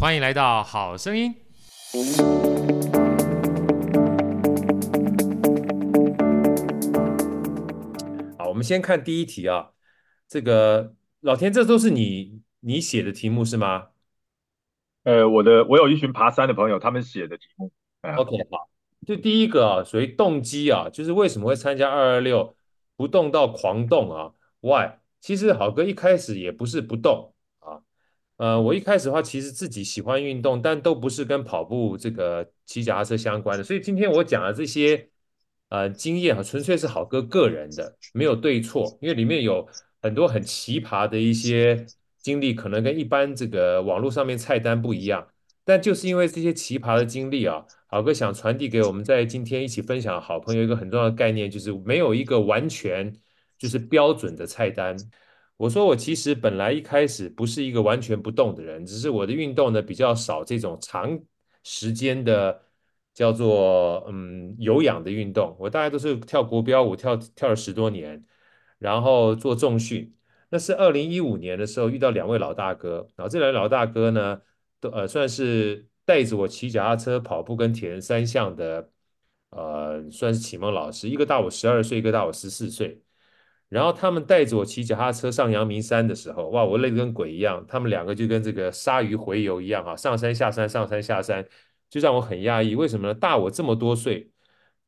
欢迎来到好声音。好，我们先看第一题啊。这个老田，这都是你你写的题目是吗？呃，我的我有一群爬山的朋友，他们写的题目。OK，好，就第一个啊，属于动机啊，就是为什么会参加二二六，不动到狂动啊？Why？其实好哥一开始也不是不动。呃，我一开始的话，其实自己喜欢运动，但都不是跟跑步这个骑脚踏车相关的。所以今天我讲的这些呃经验啊，纯粹是好哥个人的，没有对错，因为里面有很多很奇葩的一些经历，可能跟一般这个网络上面菜单不一样。但就是因为这些奇葩的经历啊，好哥想传递给我们在今天一起分享好朋友一个很重要的概念，就是没有一个完全就是标准的菜单。我说我其实本来一开始不是一个完全不动的人，只是我的运动呢比较少这种长时间的叫做嗯有氧的运动。我大概都是跳国标舞，跳跳了十多年，然后做重训。那是二零一五年的时候遇到两位老大哥，然后这两位老大哥呢都呃算是带着我骑脚踏车、跑步跟铁人三项的呃算是启蒙老师，一个大我十二岁，一个大我十四岁。然后他们带着我骑脚踏车上阳明山的时候，哇，我累得跟鬼一样。他们两个就跟这个鲨鱼洄游一样，哈，上山下山，上山下山，就让我很压抑。为什么呢？大我这么多岁，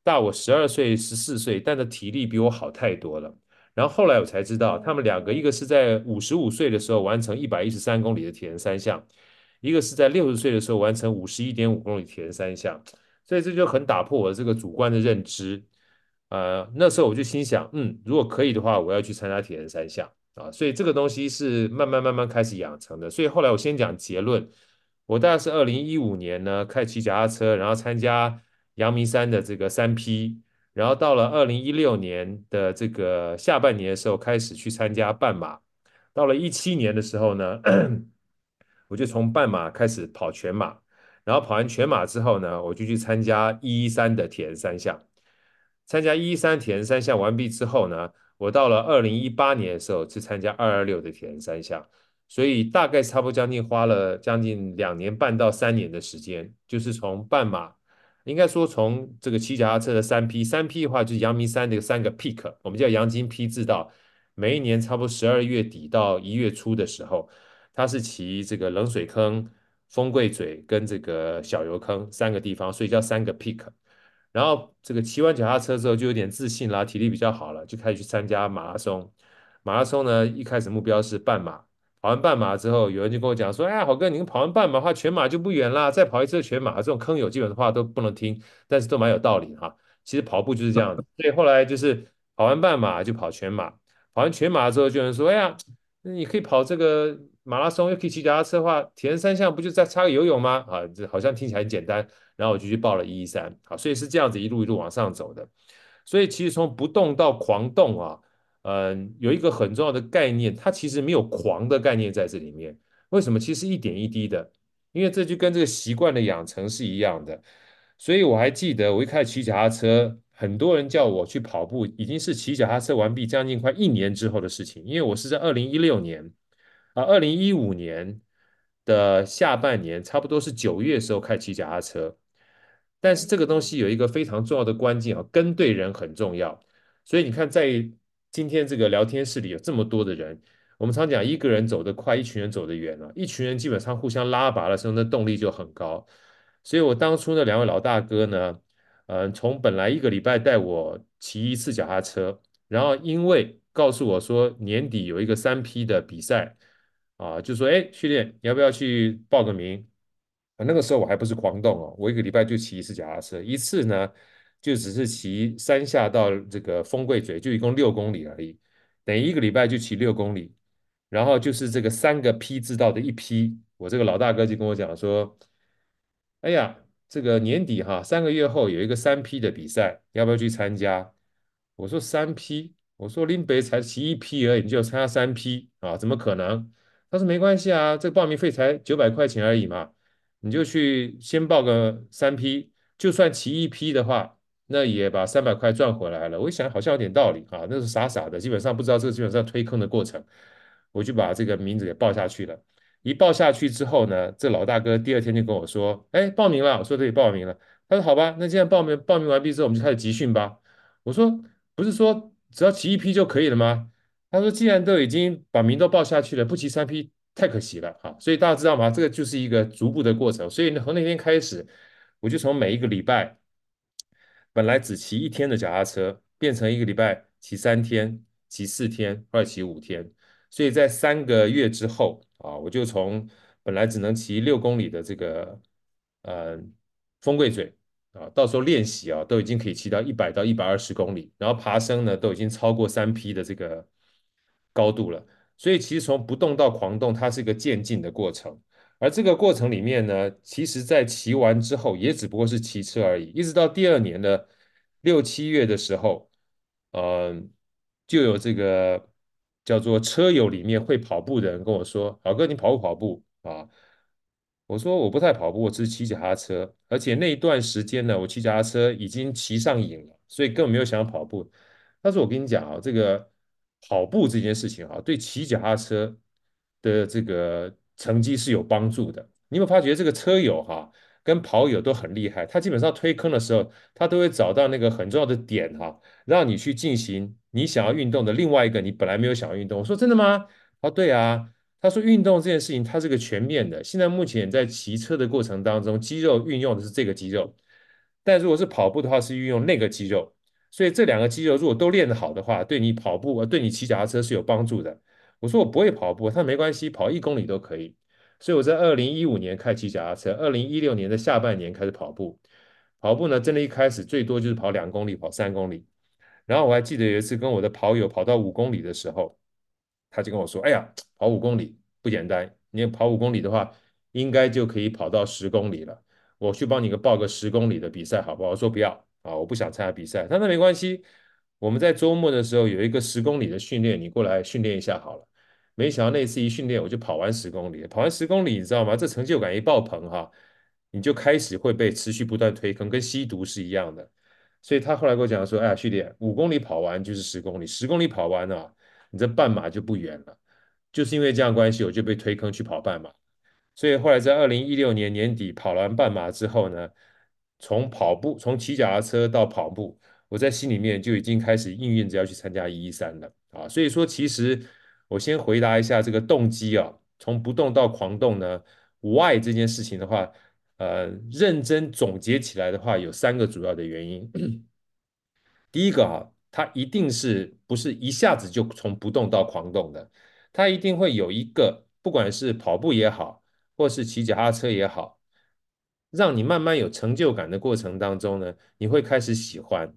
大我十二岁、十四岁，但是体力比我好太多了。然后后来我才知道，他们两个一个是在五十五岁的时候完成一百一十三公里的铁人三项，一个是在六十岁的时候完成五十一点五公里铁人三项。所以这就很打破我这个主观的认知。呃，那时候我就心想，嗯，如果可以的话，我要去参加铁人三项啊。所以这个东西是慢慢慢慢开始养成的。所以后来我先讲结论，我大概是二零一五年呢开始骑脚踏车，然后参加阳明山的这个三 P，然后到了二零一六年的这个下半年的时候开始去参加半马，到了一七年的时候呢，我就从半马开始跑全马，然后跑完全马之后呢，我就去参加一一三的铁人三项。参加一一三铁人三项完毕之后呢，我到了二零一八年的时候去参加二二六的铁人三项，所以大概差不多将近花了将近两年半到三年的时间，就是从半马，应该说从这个骑脚踏车的三 P，三 P 的话就是阳明山的三个 peak，我们叫阳金 P 制道，每一年差不多十二月底到一月初的时候，他是骑这个冷水坑、风柜嘴跟这个小油坑三个地方，所以叫三个 peak。然后这个骑完脚踏车之后就有点自信啦，体力比较好了，就开始去参加马拉松。马拉松呢，一开始目标是半马，跑完半马之后，有人就跟我讲说：“哎，郝哥，你跑完半马的话，全马就不远啦，再跑一次全马。”这种坑友基本的话都不能听，但是都蛮有道理哈。其实跑步就是这样的，所以后来就是跑完半马就跑全马，跑完全马之后就有人说：“哎呀，那你可以跑这个马拉松，又可以骑脚踏车的话，铁人三项不就再差个游泳吗？”啊，这好像听起来很简单。然后我就去报了一一三，好，所以是这样子一路一路往上走的。所以其实从不动到狂动啊，嗯，有一个很重要的概念，它其实没有狂的概念在这里面。为什么？其实一点一滴的，因为这就跟这个习惯的养成是一样的。所以我还记得我一开始骑脚踏车，很多人叫我去跑步，已经是骑脚踏车完毕将近快一年之后的事情。因为我是在二零一六年啊，二零一五年的下半年，差不多是九月时候开始骑脚踏车。但是这个东西有一个非常重要的关键啊，跟对人很重要。所以你看，在今天这个聊天室里有这么多的人，我们常讲一个人走得快，一群人走得远啊。一群人基本上互相拉拔的时候，那动力就很高。所以我当初那两位老大哥呢，嗯，从本来一个礼拜带我骑一次脚踏车，然后因为告诉我说年底有一个三 P 的比赛啊，就说哎，训练你要不要去报个名？那个时候我还不是狂动哦，我一个礼拜就骑一次脚踏车，一次呢就只是骑三下到这个风柜嘴，就一共六公里而已，等于一个礼拜就骑六公里，然后就是这个三个 P 制道的一批，我这个老大哥就跟我讲说，哎呀，这个年底哈，三个月后有一个三 P 的比赛，要不要去参加？我说三 P，我说林北才骑一 P 而已，你就参加三 P 啊？怎么可能？他说没关系啊，这个报名费才九百块钱而已嘛，你就去先报个三 P，就算骑一 P 的话，那也把三百块赚回来了。我一想好像有点道理啊，那是傻傻的，基本上不知道这个基本上推坑的过程，我就把这个名字给报下去了。一报下去之后呢，这老大哥第二天就跟我说：“哎，报名了。”我说：“对，报名了。”他说：“好吧，那既然报名报名完毕之后，我们就开始集训吧。”我说：“不是说只要骑一批就可以了吗？”他说：“既然都已经把名都报下去了，不骑三批太可惜了哈。”所以大家知道吗？这个就是一个逐步的过程。所以从那天开始，我就从每一个礼拜本来只骑一天的脚踏车，变成一个礼拜骑三天、骑四天或者骑五天。所以在三个月之后啊，我就从本来只能骑六公里的这个呃风贵嘴啊，到时候练习啊，都已经可以骑到一百到一百二十公里，然后爬升呢都已经超过三匹的这个高度了。所以其实从不动到狂动，它是一个渐进的过程。而这个过程里面呢，其实在骑完之后也只不过是骑车而已，一直到第二年的六七月的时候，嗯、呃，就有这个。叫做车友里面会跑步的人跟我说：“老哥，你跑不跑步啊？”我说：“我不太跑步，我只是骑脚踏车。而且那一段时间呢，我骑脚踏车已经骑上瘾了，所以根本没有想跑步。”他说：“我跟你讲啊，这个跑步这件事情啊，对骑脚踏车的这个成绩是有帮助的。你有没有发觉这个车友哈、？”跟跑友都很厉害，他基本上推坑的时候，他都会找到那个很重要的点哈，让你去进行你想要运动的另外一个你本来没有想要运动。我说真的吗？哦，对啊。他说运动这件事情它是个全面的，现在目前在骑车的过程当中，肌肉运用的是这个肌肉，但如果是跑步的话是运用那个肌肉，所以这两个肌肉如果都练得好的话，对你跑步，对你骑脚踏车是有帮助的。我说我不会跑步，他说没关系，跑一公里都可以。所以我在二零一五年开始骑脚踏车，二零一六年的下半年开始跑步。跑步呢，真的一开始最多就是跑两公里、跑三公里。然后我还记得有一次跟我的跑友跑到五公里的时候，他就跟我说：“哎呀，跑五公里不简单，你跑五公里的话，应该就可以跑到十公里了。我去帮你个报个十公里的比赛，好不好？”我说：“不要啊，我不想参加比赛。”他说：“没关系，我们在周末的时候有一个十公里的训练，你过来训练一下好了。”没想到那次一训练，我就跑完十公里。跑完十公里，你知道吗？这成就感一爆棚哈，你就开始会被持续不断推坑，跟吸毒是一样的。所以他后来跟我讲说：“哎呀，旭烈，五公里跑完就是十公里，十公里跑完了，你这半马就不远了。”就是因为这样关系，我就被推坑去跑半马。所以后来在二零一六年年底跑完半马之后呢，从跑步，从骑脚踏车到跑步，我在心里面就已经开始应运着要去参加一一三了啊。所以说，其实。我先回答一下这个动机啊，从不动到狂动呢，Why 这件事情的话，呃，认真总结起来的话，有三个主要的原因。第一个啊，它一定是不是一下子就从不动到狂动的，它一定会有一个，不管是跑步也好，或是骑脚踏车也好，让你慢慢有成就感的过程当中呢，你会开始喜欢，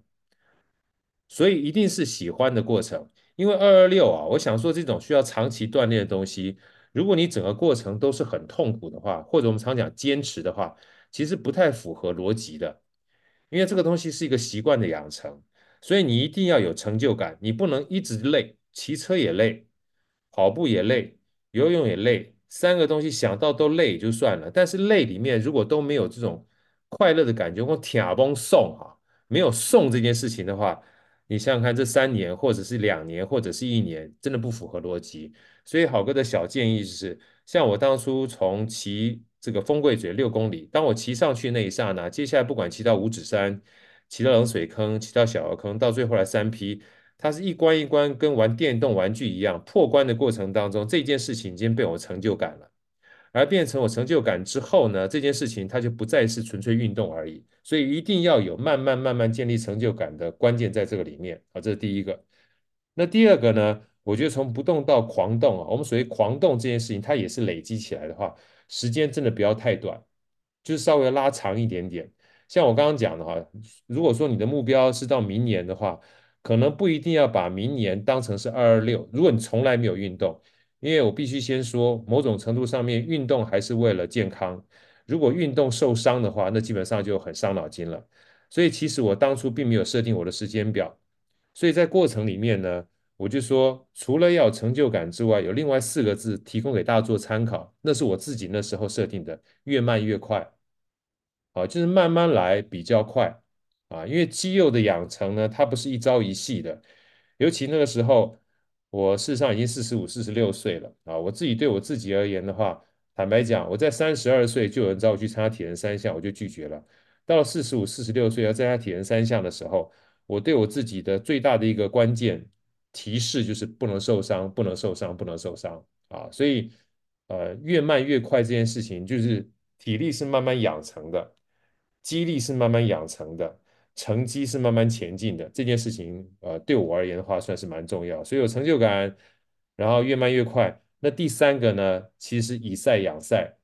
所以一定是喜欢的过程。因为二二六啊，我想说这种需要长期锻炼的东西，如果你整个过程都是很痛苦的话，或者我们常讲坚持的话，其实不太符合逻辑的。因为这个东西是一个习惯的养成，所以你一定要有成就感，你不能一直累，骑车也累，跑步也累，游泳也累，三个东西想到都累就算了，但是累里面如果都没有这种快乐的感觉，我铁崩送哈，没有送这件事情的话。你想想看，这三年或者是两年或者是一年，真的不符合逻辑。所以好哥的小建议是，像我当初从骑这个风贵嘴六公里，当我骑上去那一刹那，接下来不管骑到五指山，骑到冷水坑，骑到小坑，到最后来三 P，它是一关一关跟玩电动玩具一样，破关的过程当中，这件事情已经被我成就感了。而变成我成就感之后呢，这件事情它就不再是纯粹运动而已，所以一定要有慢慢慢慢建立成就感的关键在这个里面啊，这是第一个。那第二个呢，我觉得从不动到狂动啊，我们所谓狂动这件事情，它也是累积起来的话，时间真的不要太短，就是稍微拉长一点点。像我刚刚讲的话，如果说你的目标是到明年的话，可能不一定要把明年当成是二二六，如果你从来没有运动。因为我必须先说，某种程度上面运动还是为了健康。如果运动受伤的话，那基本上就很伤脑筋了。所以其实我当初并没有设定我的时间表，所以在过程里面呢，我就说除了要成就感之外，有另外四个字提供给大家做参考，那是我自己那时候设定的，越慢越快，啊，就是慢慢来比较快，啊，因为肌肉的养成呢，它不是一朝一夕的，尤其那个时候，我事实上已经四十五、四十六岁了，啊，我自己对我自己而言的话，坦白讲，我在三十二岁就有人找我去参加铁人三项，我就拒绝了。到了四十五、四十六岁要参加铁人三项的时候，我对我自己的最大的一个关键提示就是不能受伤，不能受伤，不能受伤啊！所以，呃，越慢越快这件事情，就是体力是慢慢养成的，肌力是慢慢养成的，成绩是慢慢前进的。这件事情，呃，对我而言的话，算是蛮重要。所以有成就感，然后越慢越快。那第三个呢，其实以赛养赛。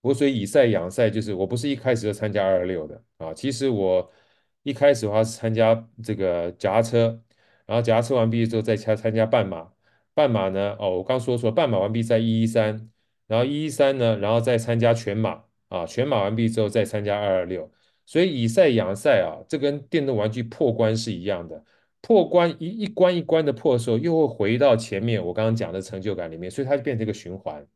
我所以以赛养赛，就是我不是一开始就参加二二六的啊。其实我一开始的话是参加这个夹车，然后脚踏车完毕之后再参参加半马。半马呢，哦，我刚说说半马完毕在一一三，然后一一三呢，然后再参加全马啊。全马完毕之后再参加二二六。所以以赛养赛啊，这跟电动玩具破关是一样的。破关一一关一关的破的时候，又会回到前面我刚刚讲的成就感里面，所以它就变成一个循环。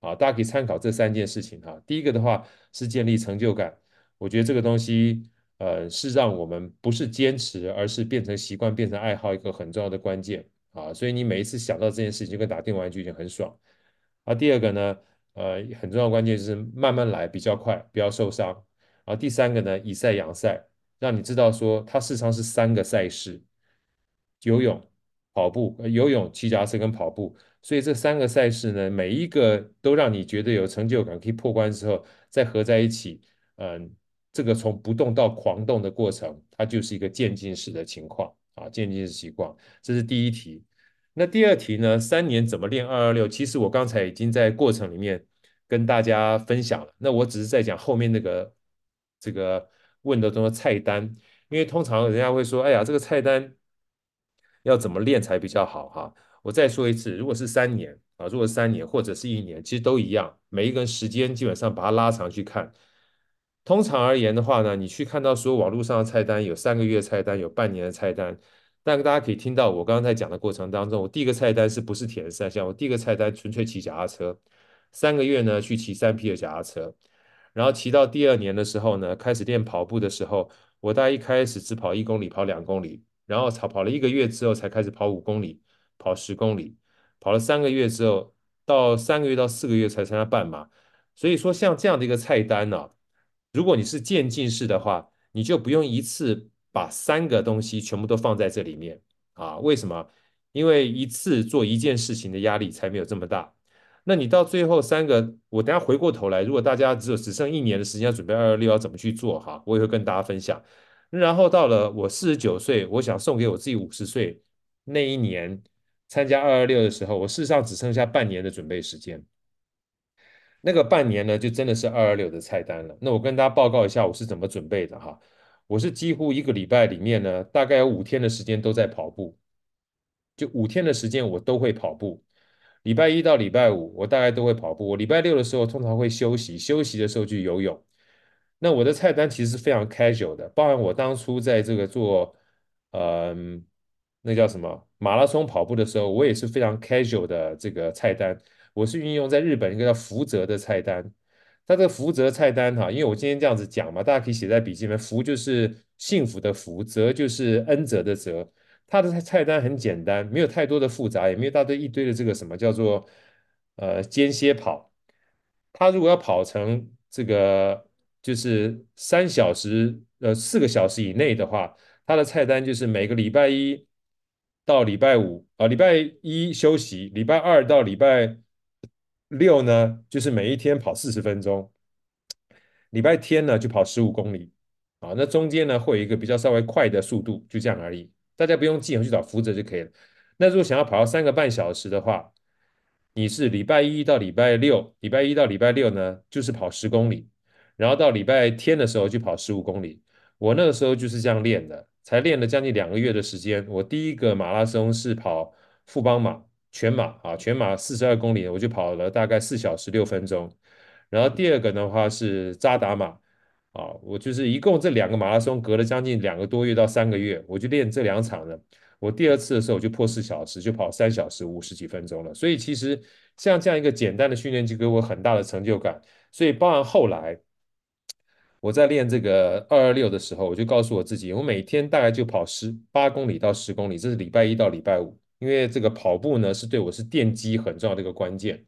啊，大家可以参考这三件事情哈。第一个的话是建立成就感，我觉得这个东西，呃，是让我们不是坚持，而是变成习惯、变成爱好一个很重要的关键啊。所以你每一次想到这件事情，就跟打电玩具就很爽。啊，第二个呢，呃，很重要的关键就是慢慢来，比较快，不要受伤。啊，第三个呢，以赛养赛，让你知道说它事实上是三个赛事：游泳、跑步、游泳、骑脚踏车跟跑步。所以这三个赛事呢，每一个都让你觉得有成就感，可以破关之后再合在一起，嗯，这个从不动到狂动的过程，它就是一个渐进式的情况啊，渐进式情况。这是第一题。那第二题呢？三年怎么练二二六？其实我刚才已经在过程里面跟大家分享了。那我只是在讲后面那个这个问的中的菜单，因为通常人家会说，哎呀，这个菜单要怎么练才比较好哈？我再说一次，如果是三年啊，如果是三年或者是一年，其实都一样。每一个人时间基本上把它拉长去看。通常而言的话呢，你去看到所有网络上的菜单，有三个月菜单，有半年的菜单。但大家可以听到我刚刚在讲的过程当中，我第一个菜单是不是铁人三项？我第一个菜单纯粹骑脚踏车，三个月呢去骑三匹的脚踏车，然后骑到第二年的时候呢，开始练跑步的时候，我大概一开始只跑一公里，跑两公里，然后跑跑了一个月之后才开始跑五公里。跑十公里，跑了三个月之后，到三个月到四个月才参加半马。所以说，像这样的一个菜单呢、如果你是渐进式的话，你就不用一次把三个东西全部都放在这里面啊。为什么？因为一次做一件事情的压力才没有这么大。那你到最后三个，我等下回过头来，如果大家只有只剩一年的时间要准备二二六，要怎么去做哈？我也会跟大家分享。然后到了我四十九岁，我想送给我自己五十岁那一年。参加二二六的时候，我事实上只剩下半年的准备时间。那个半年呢，就真的是二二六的菜单了。那我跟大家报告一下，我是怎么准备的哈。我是几乎一个礼拜里面呢，大概有五天的时间都在跑步，就五天的时间我都会跑步。礼拜一到礼拜五，我大概都会跑步。我礼拜六的时候通常会休息，休息的时候去游泳。那我的菜单其实是非常 casual 的，包含我当初在这个做，嗯。那叫什么？马拉松跑步的时候，我也是非常 casual 的这个菜单。我是运用在日本一个叫福泽的菜单。它这个福泽菜单哈，因为我今天这样子讲嘛，大家可以写在笔记里面。福就是幸福的福，泽就是恩泽的泽。它的菜单很简单，没有太多的复杂，也没有大堆一堆的这个什么叫做呃间歇跑。他如果要跑成这个就是三小时呃四个小时以内的话，他的菜单就是每个礼拜一。到礼拜五啊，礼拜一休息，礼拜二到礼拜六呢，就是每一天跑四十分钟，礼拜天呢就跑十五公里啊，那中间呢会有一个比较稍微快的速度，就这样而已，大家不用记，去找福泽就可以了。那如果想要跑到三个半小时的话，你是礼拜一到礼拜六，礼拜一到礼拜六呢就是跑十公里，然后到礼拜天的时候就跑十五公里。我那个时候就是这样练的。才练了将近两个月的时间。我第一个马拉松是跑富邦马全马啊，全马四十二公里，我就跑了大概四小时六分钟。然后第二个的话是扎达马，啊，我就是一共这两个马拉松隔了将近两个多月到三个月，我就练这两场呢。我第二次的时候我就破四小时，就跑三小时五十几分钟了。所以其实像这样一个简单的训练就给我很大的成就感。所以包含后来我在练这个二二六的时候，我就告诉我自己，我每天大概就跑十八公里到十公里，这是礼拜一到礼拜五，因为这个跑步呢是对我是奠基很重要的一个关键。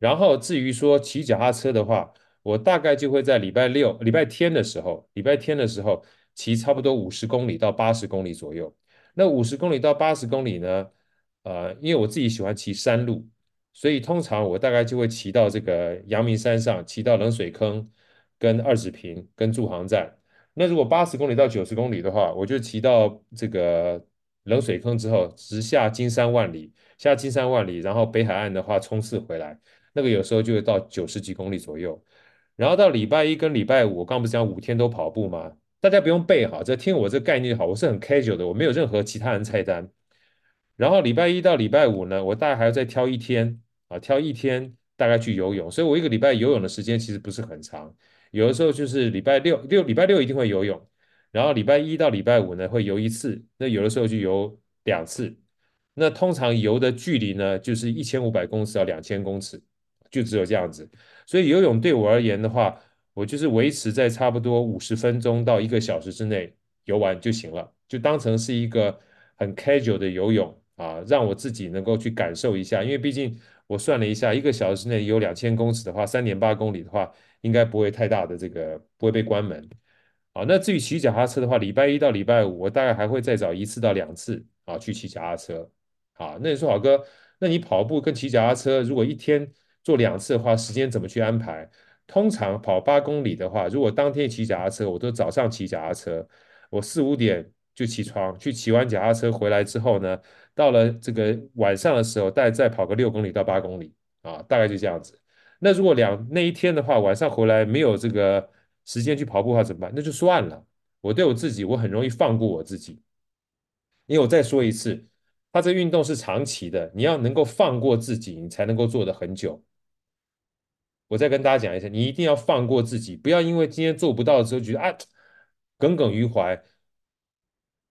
然后至于说骑脚踏车的话，我大概就会在礼拜六、礼拜天的时候，礼拜天的时候骑差不多五十公里到八十公里左右。那五十公里到八十公里呢？呃，因为我自己喜欢骑山路，所以通常我大概就会骑到这个阳明山上，骑到冷水坑、跟二子坪、跟驻航站。那如果八十公里到九十公里的话，我就骑到这个冷水坑之后，直下金山万里，下金山万里，然后北海岸的话冲刺回来，那个有时候就会到九十几公里左右。然后到礼拜一跟礼拜五，我刚不是讲五天都跑步吗？大家不用背哈，这听我这概念好，我是很 casual 的，我没有任何其他人菜单。然后礼拜一到礼拜五呢，我大概还要再挑一天啊，挑一天大概去游泳，所以我一个礼拜游泳的时间其实不是很长，有的时候就是礼拜六六礼拜六一定会游泳，然后礼拜一到礼拜五呢会游一次，那有的时候就游两次，那通常游的距离呢就是一千五百公尺到两千公尺，就只有这样子，所以游泳对我而言的话。我就是维持在差不多五十分钟到一个小时之内游完就行了，就当成是一个很 casual 的游泳啊，让我自己能够去感受一下。因为毕竟我算了一下，一个小时之内游两千公尺的话，三点八公里的话，应该不会太大的这个不会被关门。啊，那至于骑脚踏车的话，礼拜一到礼拜五我大概还会再找一次到两次啊去骑脚踏车。啊，那你说好哥，那你跑步跟骑脚踏车如果一天做两次的话，时间怎么去安排？通常跑八公里的话，如果当天骑脚踏车，我都早上骑脚踏车，我四五点就起床去骑完脚踏车回来之后呢，到了这个晚上的时候，大概再跑个六公里到八公里啊，大概就这样子。那如果两那一天的话，晚上回来没有这个时间去跑步的话怎么办？那就算了。我对我自己，我很容易放过我自己，因为我再说一次，它这运动是长期的，你要能够放过自己，你才能够做得很久。我再跟大家讲一下，你一定要放过自己，不要因为今天做不到的时候觉得啊耿耿于怀，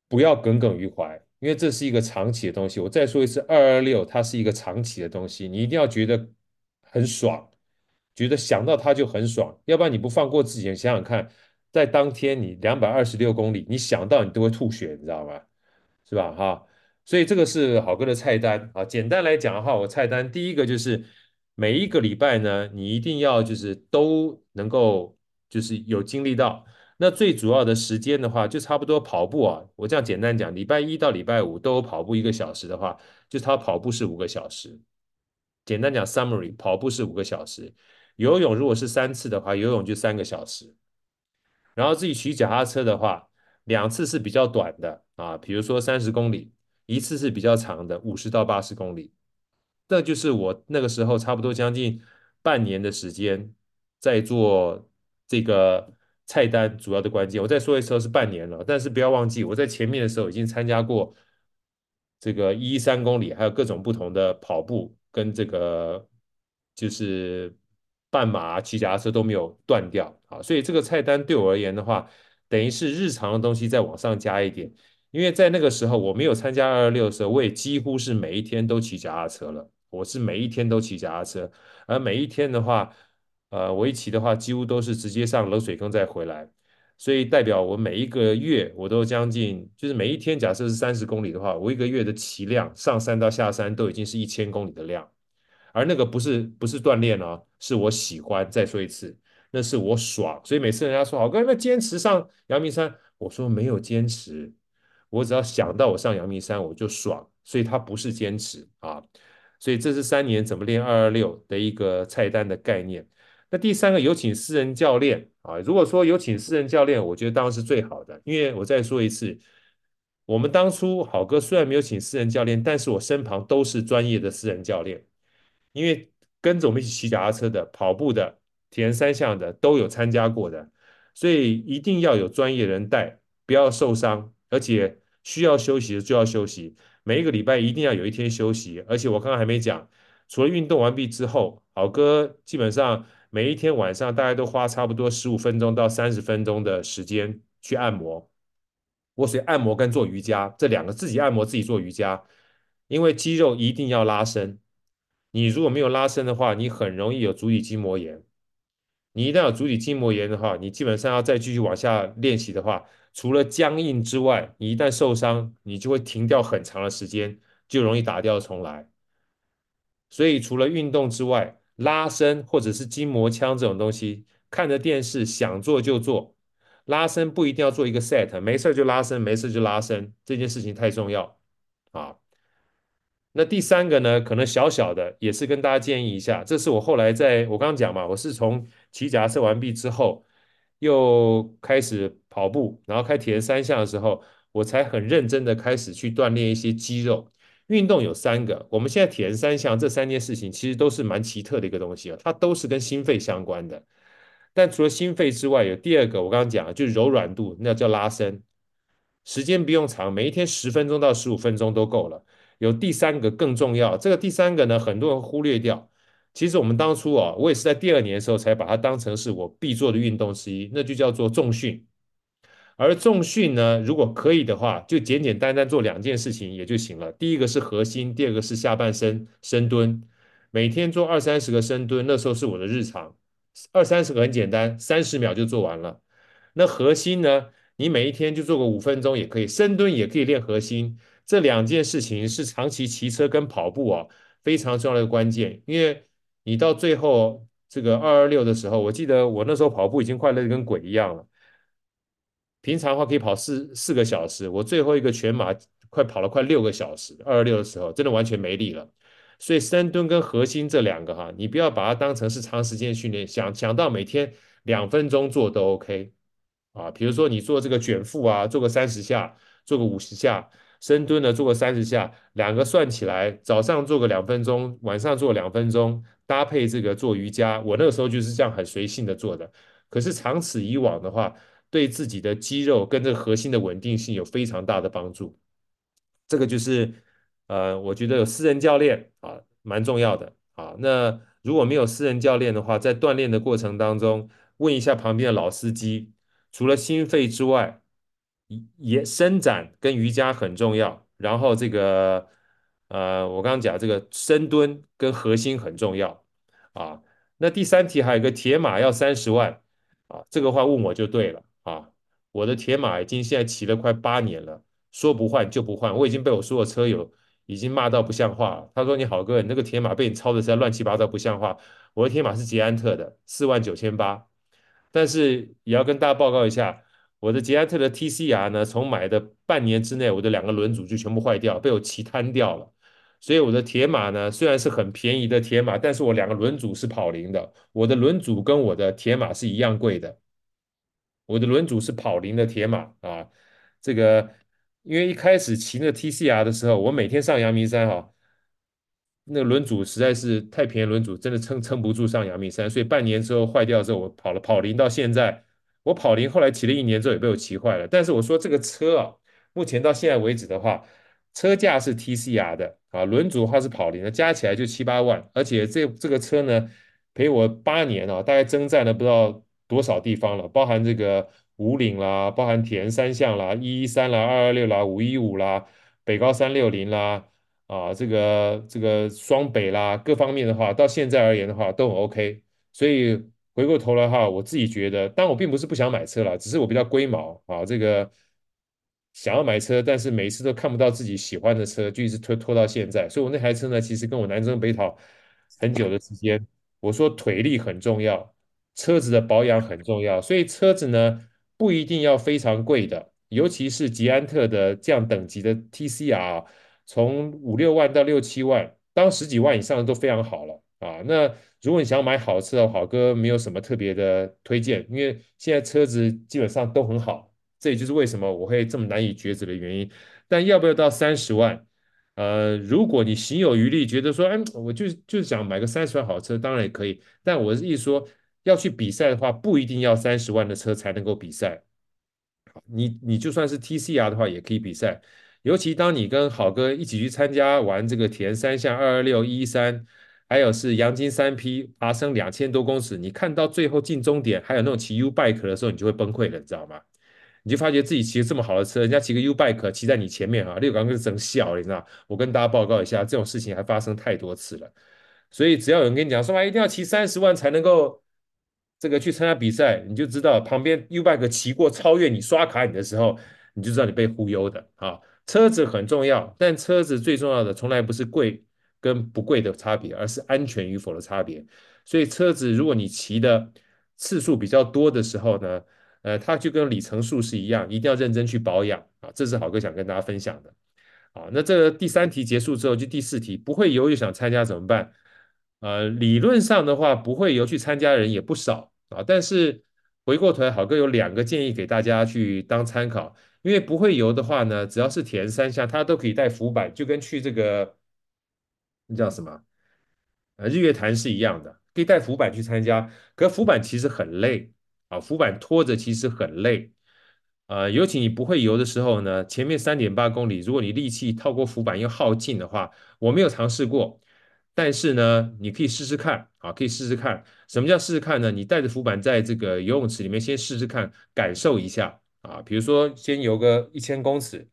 不要耿耿于怀，因为这是一个长期的东西。我再说一次，二二六它是一个长期的东西，你一定要觉得很爽，觉得想到它就很爽，要不然你不放过自己，你想想看，在当天你两百二十六公里，你想到你都会吐血，你知道吗？是吧？哈，所以这个是好哥的菜单啊。简单来讲的话，我菜单第一个就是。每一个礼拜呢，你一定要就是都能够就是有经历到。那最主要的时间的话，就差不多跑步啊。我这样简单讲，礼拜一到礼拜五都有跑步一个小时的话，就他跑步是五个小时。简单讲，summary，跑步是五个小时。游泳如果是三次的话，游泳就三个小时。然后自己骑脚踏车的话，两次是比较短的啊，比如说三十公里，一次是比较长的，五十到八十公里。这就是我那个时候差不多将近半年的时间在做这个菜单主要的关键。我再说一次是半年了，但是不要忘记我在前面的时候已经参加过这个一一三公里，还有各种不同的跑步跟这个就是半马、骑脚踏车都没有断掉啊。所以这个菜单对我而言的话，等于是日常的东西再往上加一点，因为在那个时候我没有参加二二六的时候，我也几乎是每一天都骑脚踏车了。我是每一天都骑脚踏车，而每一天的话，呃，我一骑的话，几乎都是直接上冷水坑再回来，所以代表我每一个月我都将近，就是每一天假设是三十公里的话，我一个月的骑量上山到下山都已经是一千公里的量，而那个不是不是锻炼哦，是我喜欢。再说一次，那是我爽，所以每次人家说好哥，那坚持上阳明山，我说没有坚持，我只要想到我上阳明山我就爽，所以它不是坚持啊。所以这是三年怎么练二二六的一个菜单的概念。那第三个有请私人教练啊，如果说有请私人教练，我觉得当然是最好的。因为我再说一次，我们当初好哥虽然没有请私人教练，但是我身旁都是专业的私人教练，因为跟着我们一起骑脚踏车的、跑步的、铁人三项的都有参加过的，所以一定要有专业人带，不要受伤，而且需要休息的就要休息。每一个礼拜一定要有一天休息，而且我刚刚还没讲，除了运动完毕之后，好哥基本上每一天晚上大概都花差不多十五分钟到三十分钟的时间去按摩。我属于按摩跟做瑜伽这两个，自己按摩自己做瑜伽，因为肌肉一定要拉伸。你如果没有拉伸的话，你很容易有足底筋膜炎。你一旦有足底筋膜炎的话，你基本上要再继续往下练习的话，除了僵硬之外，你一旦受伤，你就会停掉很长的时间，就容易打掉重来。所以除了运动之外，拉伸或者是筋膜枪这种东西，看着电视想做就做。拉伸不一定要做一个 set，没事就拉伸，没事就拉伸，这件事情太重要啊。那第三个呢，可能小小的，也是跟大家建议一下，这是我后来在我刚刚讲嘛，我是从骑脚踏车完毕之后，又开始跑步，然后开铁人三项的时候，我才很认真的开始去锻炼一些肌肉。运动有三个，我们现在铁人三项这三件事情其实都是蛮奇特的一个东西啊，它都是跟心肺相关的。但除了心肺之外，有第二个，我刚刚讲就是柔软度，那叫拉伸，时间不用长，每一天十分钟到十五分钟都够了。有第三个更重要，这个第三个呢，很多人忽略掉。其实我们当初啊，我也是在第二年的时候才把它当成是我必做的运动之一，那就叫做重训。而重训呢，如果可以的话，就简简单单做两件事情也就行了。第一个是核心，第二个是下半身深蹲，每天做二三十个深蹲，那时候是我的日常。二三十个很简单，三十秒就做完了。那核心呢？你每一天就做个五分钟也可以，深蹲也可以练核心。这两件事情是长期骑车跟跑步啊非常重要的关键。因为你到最后这个二二六的时候，我记得我那时候跑步已经快乐得跟鬼一样了。平常的话可以跑四四个小时，我最后一个全马快跑了快六个小时。二二六的时候真的完全没力了。所以深蹲跟核心这两个哈，你不要把它当成是长时间训练，想想到每天两分钟做都 OK 啊。比如说你做这个卷腹啊，做个三十下，做个五十下，深蹲呢做个三十下，两个算起来，早上做个两分钟，晚上做两分钟，搭配这个做瑜伽，我那个时候就是这样很随性的做的。可是长此以往的话，对自己的肌肉跟这个核心的稳定性有非常大的帮助。这个就是。呃，我觉得有私人教练啊，蛮重要的啊。那如果没有私人教练的话，在锻炼的过程当中，问一下旁边的老司机，除了心肺之外，也伸展跟瑜伽很重要。然后这个，呃，我刚刚讲这个深蹲跟核心很重要啊。那第三题还有一个铁马要三十万啊，这个话问我就对了啊。我的铁马已经现在骑了快八年了，说不换就不换，我已经被我所有车友。已经骂到不像话了。他说：“你好哥，你那个铁马被你操的实在乱七八糟，不像话。我的铁马是捷安特的，四万九千八。但是也要跟大家报告一下，我的捷安特的 TCR 呢，从买的半年之内，我的两个轮组就全部坏掉，被我骑瘫掉了。所以我的铁马呢，虽然是很便宜的铁马，但是我两个轮组是跑零的。我的轮组跟我的铁马是一样贵的。我的轮组是跑零的铁马啊，这个。”因为一开始骑那个 TCR 的时候，我每天上阳明山哈，那个轮组实在是太便宜，轮组真的撑撑不住上阳明山，所以半年之后坏掉之后，我跑了跑零到现在，我跑龄后来骑了一年之后也被我骑坏了。但是我说这个车啊，目前到现在为止的话，车价是 TCR 的啊，轮组它是跑龄的，加起来就七八万，而且这这个车呢陪我八年啊，大概征战了不知道多少地方了，包含这个。五岭啦，包含铁人三项啦，一一三啦，二二六啦，五一五啦，北高三六零啦，啊，这个这个双北啦，各方面的话，到现在而言的话都很 OK。所以回过头来哈，我自己觉得，但我并不是不想买车了，只是我比较龟毛啊，这个想要买车，但是每次都看不到自己喜欢的车，就一直拖拖到现在。所以我那台车呢，其实跟我南征北讨很久的时间。我说腿力很重要，车子的保养很重要，所以车子呢。不一定要非常贵的，尤其是捷安特的这样等级的 TCR，从五六万到六七万，当十几万以上的都非常好了啊。那如果你想买好车的话好哥没有什么特别的推荐，因为现在车子基本上都很好，这也就是为什么我会这么难以抉择的原因。但要不要到三十万？呃，如果你行有余力，觉得说，哎，我就就是想买个三十万好车，当然也可以。但我的意思说。要去比赛的话，不一定要三十万的车才能够比赛。你你就算是 TCR 的话，也可以比赛。尤其当你跟好哥一起去参加完这个铁人三项二二六一三，还有是阳金三 P 爬升两千多公尺，你看到最后进终点，还有那种骑 U bike 的时候，你就会崩溃了，你知道吗？你就发觉自己骑这么好的车，人家骑个 U bike 骑在你前面啊，六缸就整笑了，你知道？我跟大家报告一下，这种事情还发生太多次了。所以只要有人跟你讲说，啊，一定要骑三十万才能够这个去参加比赛，你就知道旁边 U bike 骑过超越你刷卡你的时候，你就知道你被忽悠的啊。车子很重要，但车子最重要的从来不是贵跟不贵的差别，而是安全与否的差别。所以车子如果你骑的次数比较多的时候呢，呃，它就跟里程数是一样，一定要认真去保养啊。这是好哥想跟大家分享的。啊，那这个第三题结束之后，就第四题，不会游又想参加怎么办？呃，理论上的话，不会游去参加的人也不少啊。但是回过头来，好哥有两个建议给大家去当参考。因为不会游的话呢，只要是铁人三项，它都可以带浮板，就跟去这个那叫什么？呃，日月潭是一样的，可以带浮板去参加。可浮板其实很累。啊，浮板拖着其实很累，呃，尤其你不会游的时候呢，前面三点八公里，如果你力气套过浮板又耗尽的话，我没有尝试过，但是呢，你可以试试看，啊，可以试试看。什么叫试试看呢？你带着浮板在这个游泳池里面先试试看，感受一下，啊，比如说先游个一千公尺，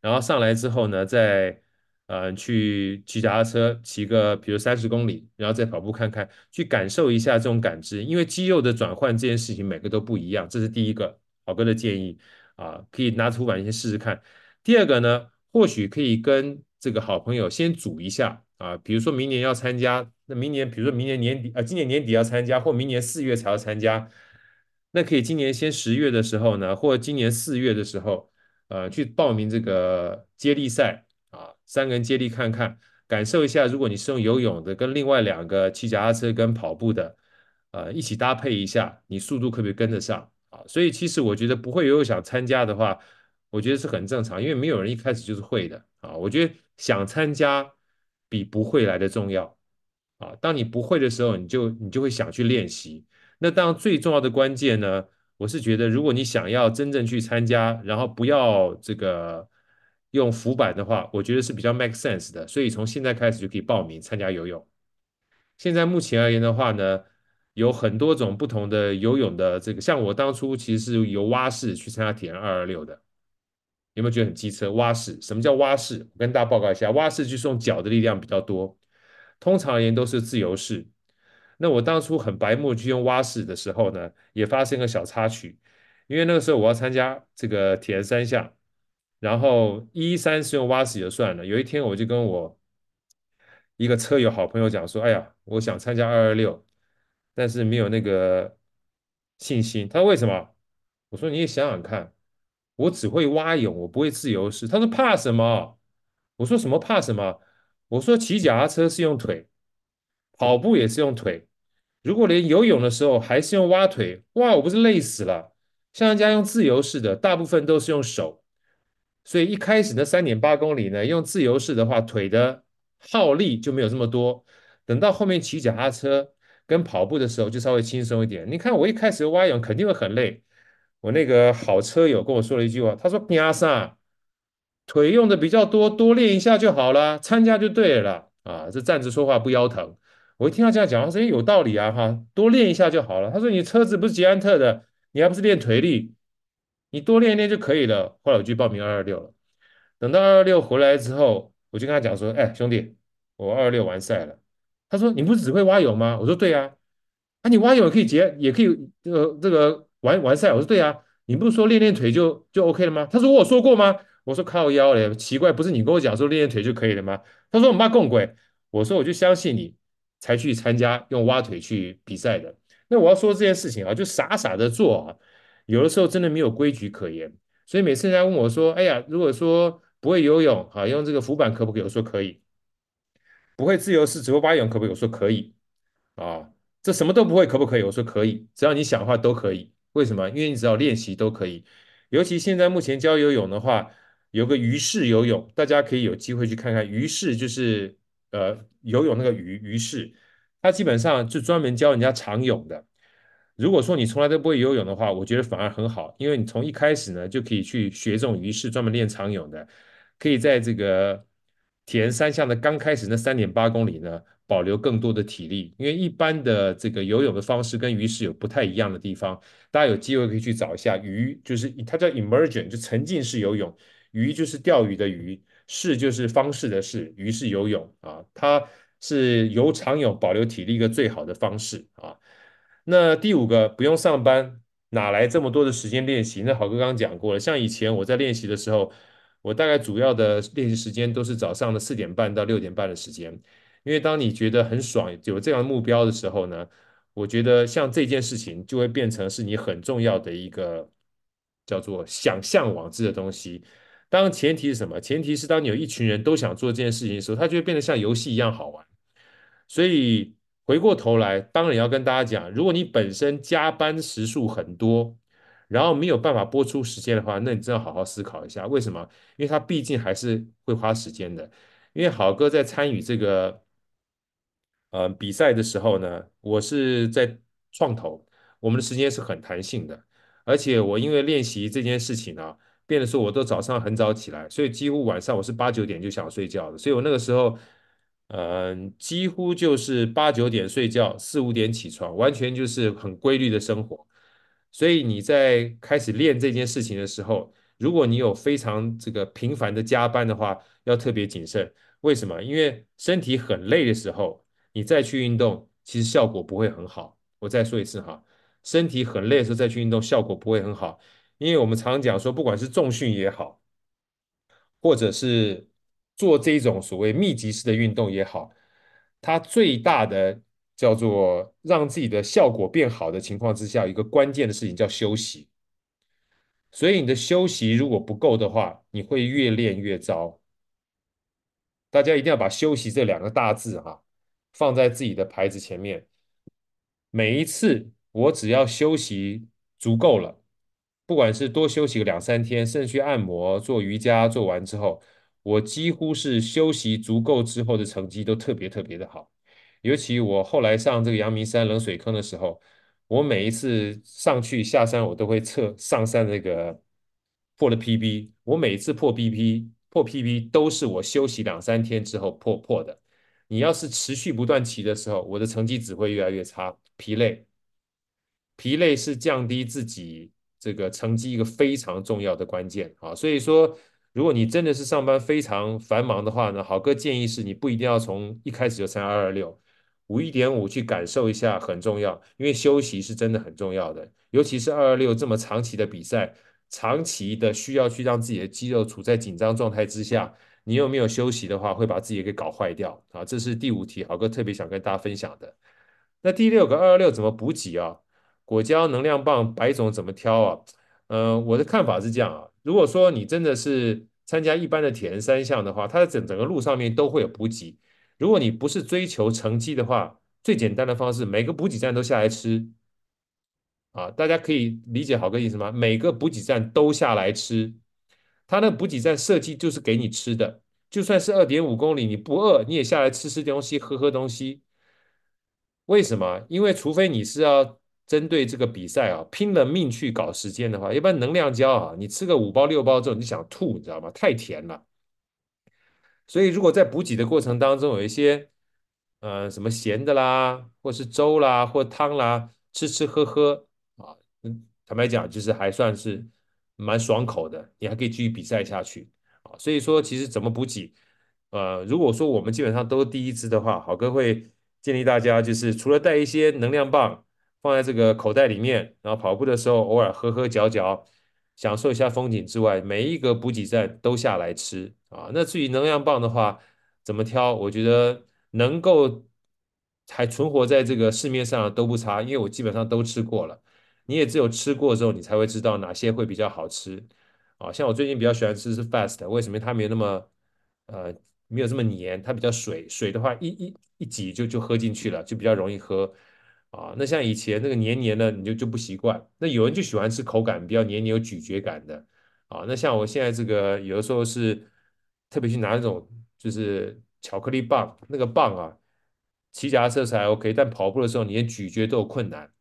然后上来之后呢，再。呃，去骑脚踏车骑个，比如三十公里，然后再跑步看看，去感受一下这种感知。因为肌肉的转换这件事情每个都不一样，这是第一个，好哥的建议啊，可以拿出板先试试看。第二个呢，或许可以跟这个好朋友先组一下啊，比如说明年要参加，那明年比如说明年年底啊，今年年底要参加，或明年四月才要参加，那可以今年先十月的时候呢，或今年四月的时候，呃，去报名这个接力赛。三个人接力看看，感受一下。如果你是用游泳的，跟另外两个骑脚踏车跟跑步的，呃，一起搭配一下，你速度可不可以跟得上啊？所以其实我觉得不会游泳想参加的话，我觉得是很正常，因为没有人一开始就是会的啊。我觉得想参加比不会来的重要啊。当你不会的时候，你就你就会想去练习。那当然最重要的关键呢，我是觉得如果你想要真正去参加，然后不要这个。用浮板的话，我觉得是比较 make sense 的，所以从现在开始就可以报名参加游泳。现在目前而言的话呢，有很多种不同的游泳的这个，像我当初其实是游蛙式去参加铁人二二六的，有没有觉得很机车？蛙式，什么叫蛙式？我跟大家报告一下，蛙式就是用脚的力量比较多，通常而言都是自由式。那我当初很白目去用蛙式的时候呢，也发生个小插曲，因为那个时候我要参加这个铁人三项。然后一三是用蛙式就算了。有一天我就跟我一个车友好朋友讲说：“哎呀，我想参加二二六，但是没有那个信心。”他说：“为什么？”我说：“你也想想看，我只会蛙泳，我不会自由式。”他说：“怕什么？”我说：“什么怕什么？”我说：“骑脚踏车是用腿，跑步也是用腿。如果连游泳的时候还是用蛙腿，哇，我不是累死了？像人家用自由式的，大部分都是用手。”所以一开始那三点八公里呢，用自由式的话，腿的耗力就没有这么多。等到后面骑脚踏车跟跑步的时候，就稍微轻松一点。你看我一开始蛙泳肯定会很累。我那个好车友跟我说了一句话，他说：“你阿三，腿用的比较多，多练一下就好了，参加就对了啊。”这站着说话不腰疼。我一听到这样讲，我说：“有道理啊，哈，多练一下就好了。”他说：“你车子不是捷安特的，你还不是练腿力？”你多练一练就可以了。后来我就报名二二六了。等到二二六回来之后，我就跟他讲说：“哎，兄弟，我二二六完赛了。”他说：“你不是只会蛙泳吗？”我说：“对啊。”啊，你蛙泳也可以结，也可以这个这个完完赛。我说：“对啊。”你不是说练练腿就就 OK 了吗？他说：“我说过吗？”我说：“靠腰嘞，奇怪，不是你跟我讲说练练腿就可以了吗？”他说：“我妈共鬼。”我说：“我就相信你才去参加用蛙腿去比赛的。”那我要说这件事情啊，就傻傻的做啊。有的时候真的没有规矩可言，所以每次人家问我说：“哎呀，如果说不会游泳，啊，用这个浮板可不可以？”我说可以。不会自由式只会蛙泳可不可以？我说可以。啊，这什么都不会可不可以？我说可以，只要你想的话都可以。为什么？因为你只要练习都可以。尤其现在目前教游泳的话，有个鱼式游泳，大家可以有机会去看看。鱼式就是呃游泳那个鱼鱼式，它基本上就专门教人家长泳的。如果说你从来都不会游泳的话，我觉得反而很好，因为你从一开始呢就可以去学这种鱼式，专门练长泳的，可以在这个铁人三项的刚开始那三点八公里呢，保留更多的体力，因为一般的这个游泳的方式跟鱼式有不太一样的地方。大家有机会可以去找一下，鱼就是它叫 immersion，就沉浸式游泳；鱼就是钓鱼的鱼，式就是方式的式，鱼式游泳啊，它是游长泳保留体力一个最好的方式啊。那第五个，不用上班，哪来这么多的时间练习？那好哥刚刚讲过了，像以前我在练习的时候，我大概主要的练习时间都是早上的四点半到六点半的时间。因为当你觉得很爽，有这样的目标的时候呢，我觉得像这件事情就会变成是你很重要的一个叫做想向往之的东西。当前提是什么？前提是当你有一群人都想做这件事情的时候，它就会变得像游戏一样好玩。所以回过头来，当然要跟大家讲，如果你本身加班时数很多，然后没有办法播出时间的话，那你真的好好思考一下，为什么？因为它毕竟还是会花时间的。因为好哥在参与这个。呃，比赛的时候呢，我是在创投，我们的时间是很弹性的，而且我因为练习这件事情啊，变得说我都早上很早起来，所以几乎晚上我是八九点就想睡觉的，所以我那个时候，嗯，几乎就是八九点睡觉，四五点起床，完全就是很规律的生活。所以你在开始练这件事情的时候，如果你有非常这个频繁的加班的话，要特别谨慎。为什么？因为身体很累的时候。你再去运动，其实效果不会很好。我再说一次哈，身体很累的时候再去运动，效果不会很好。因为我们常讲说，不管是重训也好，或者是做这种所谓密集式的运动也好，它最大的叫做让自己的效果变好的情况之下，一个关键的事情叫休息。所以你的休息如果不够的话，你会越练越糟。大家一定要把休息这两个大字哈。放在自己的牌子前面。每一次我只要休息足够了，不管是多休息个两三天，甚至去按摩、做瑜伽，做完之后，我几乎是休息足够之后的成绩都特别特别的好。尤其我后来上这个阳明山冷水坑的时候，我每一次上去下山，我都会测上山那个破了 PB。我每次破 PB 破 PB 都是我休息两三天之后破破的。你要是持续不断骑的时候，我的成绩只会越来越差。疲累，疲累是降低自己这个成绩一个非常重要的关键啊。所以说，如果你真的是上班非常繁忙的话呢，好哥建议是你不一定要从一开始就参加二二六，五一点五去感受一下很重要，因为休息是真的很重要的，尤其是二二六这么长期的比赛，长期的需要去让自己的肌肉处在紧张状态之下。你有没有休息的话，会把自己给搞坏掉啊！这是第五题，好哥特别想跟大家分享的。那第六个二二六怎么补给啊？果胶、能量棒、白种怎么挑啊？嗯、我的看法是这样啊。如果说你真的是参加一般的铁人三项的话，它的整整个路上面都会有补给。如果你不是追求成绩的话，最简单的方式，每个补给站都下来吃啊！大家可以理解好个意思吗？每个补给站都下来吃。它那补给站设计就是给你吃的，就算是二点五公里，你不饿你也下来吃吃东西，喝喝东西。为什么？因为除非你是要针对这个比赛啊，拼了命去搞时间的话，一般能量胶啊，你吃个五包六包之后你想吐，你知道吗？太甜了。所以如果在补给的过程当中有一些，呃，什么咸的啦，或是粥啦，或汤啦，吃吃喝喝啊，嗯，坦白讲就是还算是。蛮爽口的，你还可以继续比赛下去啊。所以说，其实怎么补给，呃，如果说我们基本上都第一支的话，好哥会建议大家，就是除了带一些能量棒放在这个口袋里面，然后跑步的时候偶尔喝喝嚼嚼，享受一下风景之外，每一个补给站都下来吃啊。那至于能量棒的话，怎么挑？我觉得能够还存活在这个市面上都不差，因为我基本上都吃过了。你也只有吃过之后，你才会知道哪些会比较好吃啊。像我最近比较喜欢吃是 Fast，为什么？它没有那么呃没有这么黏，它比较水，水的话一一一挤就就喝进去了，就比较容易喝啊。那像以前那个黏黏的，你就就不习惯。那有人就喜欢吃口感比较黏黏有咀嚼感的啊。那像我现在这个有的时候是特别去拿那种就是巧克力棒，那个棒啊，骑脚踏车才 OK，但跑步的时候你连咀嚼都有困难，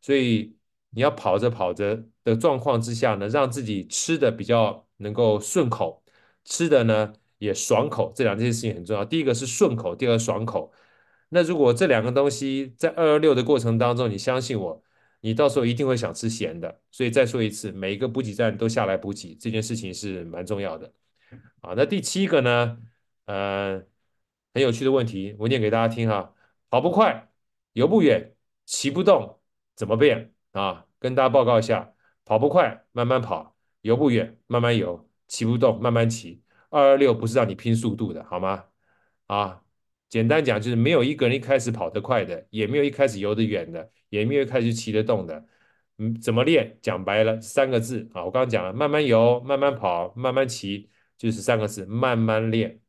所以。你要跑着跑着的状况之下呢，让自己吃的比较能够顺口，吃的呢也爽口，这两件事情很重要。第一个是顺口，第二个爽口。那如果这两个东西在二二六的过程当中，你相信我，你到时候一定会想吃咸的。所以再说一次，每一个补给站都下来补给，这件事情是蛮重要的。啊，那第七个呢？呃，很有趣的问题，我念给大家听哈。跑不快，游不远，骑不动，怎么变啊？跟大家报告一下，跑不快，慢慢跑；游不远，慢慢游；骑不动，慢慢骑。二二六不是让你拼速度的，好吗？啊，简单讲就是没有一个人一开始跑得快的，也没有一开始游得远的，也没有一开始骑得动的。嗯，怎么练？讲白了三个字啊，我刚刚讲了，慢慢游，慢慢跑，慢慢骑，就是三个字，慢慢练。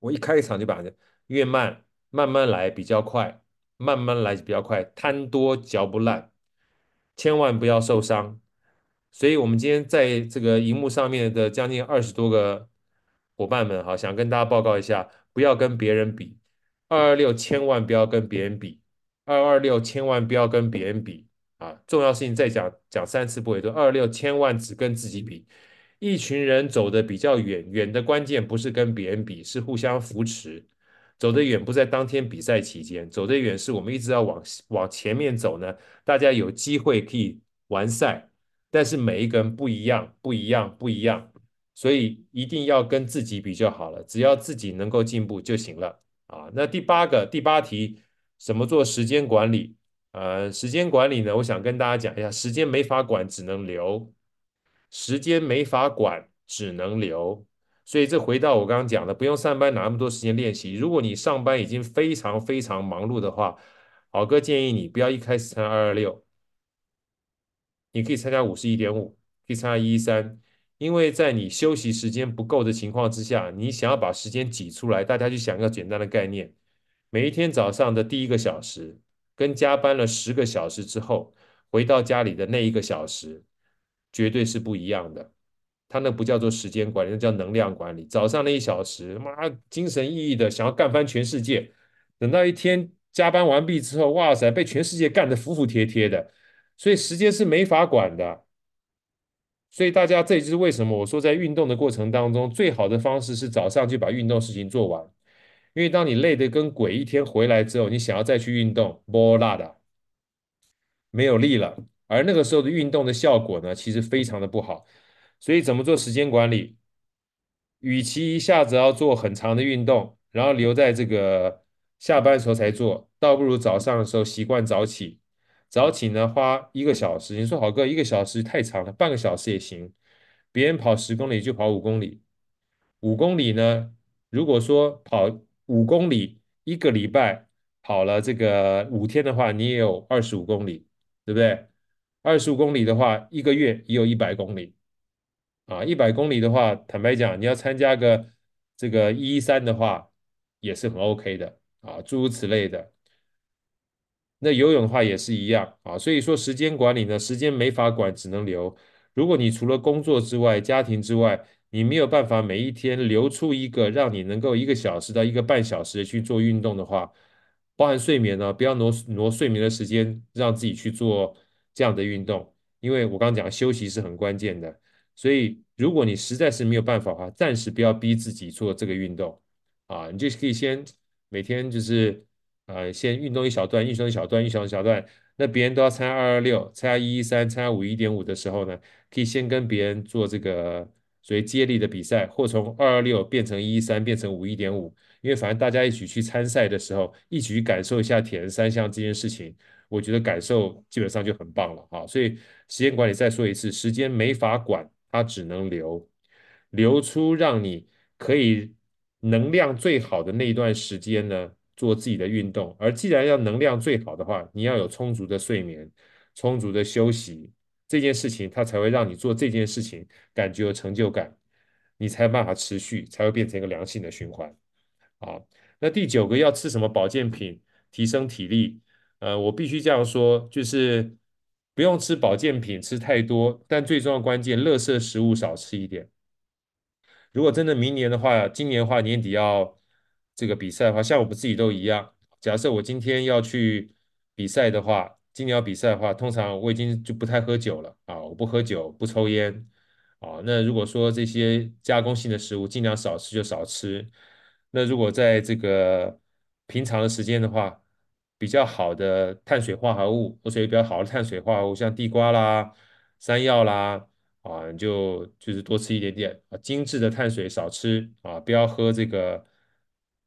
我一开场就把越慢。慢慢来比较快，慢慢来比较快，贪多嚼不烂，千万不要受伤。所以，我们今天在这个荧幕上面的将近二十多个伙伴们，哈，想跟大家报告一下，不要跟别人比。二二六千万不要跟别人比，二二六千万不要跟别人比啊！重要事情再讲讲三次不会多。二二六千万只跟自己比。一群人走得比较远，远的关键不是跟别人比，是互相扶持。走得远不在当天比赛期间，走得远是我们一直要往往前面走呢。大家有机会可以完赛，但是每一个人不一样，不一样，不一样，所以一定要跟自己比就好了。只要自己能够进步就行了啊。那第八个第八题，怎么做时间管理？呃，时间管理呢，我想跟大家讲一下，时间没法管，只能留；时间没法管，只能留。所以这回到我刚刚讲的，不用上班拿那么多时间练习。如果你上班已经非常非常忙碌的话，好哥建议你不要一开始参加二二六，你可以参加五十一点五，可以参加一一三，因为在你休息时间不够的情况之下，你想要把时间挤出来，大家去想一个简单的概念：每一天早上的第一个小时，跟加班了十个小时之后回到家里的那一个小时，绝对是不一样的。他那不叫做时间管理，那叫能量管理。早上那一小时，妈精神奕奕的，想要干翻全世界。等到一天加班完毕之后，哇塞，被全世界干得服服帖帖的。所以时间是没法管的。所以大家，这就是为什么我说，在运动的过程当中，最好的方式是早上就把运动事情做完。因为当你累得跟鬼一天回来之后，你想要再去运动，没力的，没有力了。而那个时候的运动的效果呢，其实非常的不好。所以怎么做时间管理？与其一下子要做很长的运动，然后留在这个下班时候才做，倒不如早上的时候习惯早起。早起呢，花一个小时。你说好哥一个小时太长了，半个小时也行。别人跑十公里就跑五公里，五公里呢，如果说跑五公里一个礼拜跑了这个五天的话，你也有二十五公里，对不对？二十五公里的话，一个月也有一百公里。啊，一百公里的话，坦白讲，你要参加个这个一一三的话，也是很 OK 的啊，诸如此类的。那游泳的话也是一样啊，所以说时间管理呢，时间没法管，只能留。如果你除了工作之外、家庭之外，你没有办法每一天留出一个让你能够一个小时到一个半小时去做运动的话，包含睡眠呢，不要挪挪睡眠的时间让自己去做这样的运动，因为我刚刚讲休息是很关键的。所以，如果你实在是没有办法的话，暂时不要逼自己做这个运动，啊，你就可以先每天就是，呃，先运动一小段，运动一小段，运动一小段。那别人都要参加二二六、参加一一三、参加五一点五的时候呢，可以先跟别人做这个所谓接力的比赛，或从二二六变成一一三，变成五一点五。因为反正大家一起去参赛的时候，一起去感受一下铁人三项这件事情，我觉得感受基本上就很棒了啊。所以时间管理再说一次，时间没法管。它只能留，留出让你可以能量最好的那一段时间呢，做自己的运动。而既然要能量最好的话，你要有充足的睡眠、充足的休息，这件事情它才会让你做这件事情感觉有成就感，你才有办法持续，才会变成一个良性的循环。啊，那第九个要吃什么保健品提升体力？呃，我必须这样说，就是。不用吃保健品吃太多，但最重要关键，垃圾食物少吃一点。如果真的明年的话，今年的话年底要这个比赛的话，像我们自己都一样。假设我今天要去比赛的话，今年要比赛的话，通常我已经就不太喝酒了啊，我不喝酒，不抽烟啊。那如果说这些加工性的食物尽量少吃就少吃。那如果在这个平常的时间的话，比较好的碳水化合物，或者比较好的碳水化合物，像地瓜啦、山药啦，啊，你就就是多吃一点点啊，精致的碳水少吃啊，不要喝这个，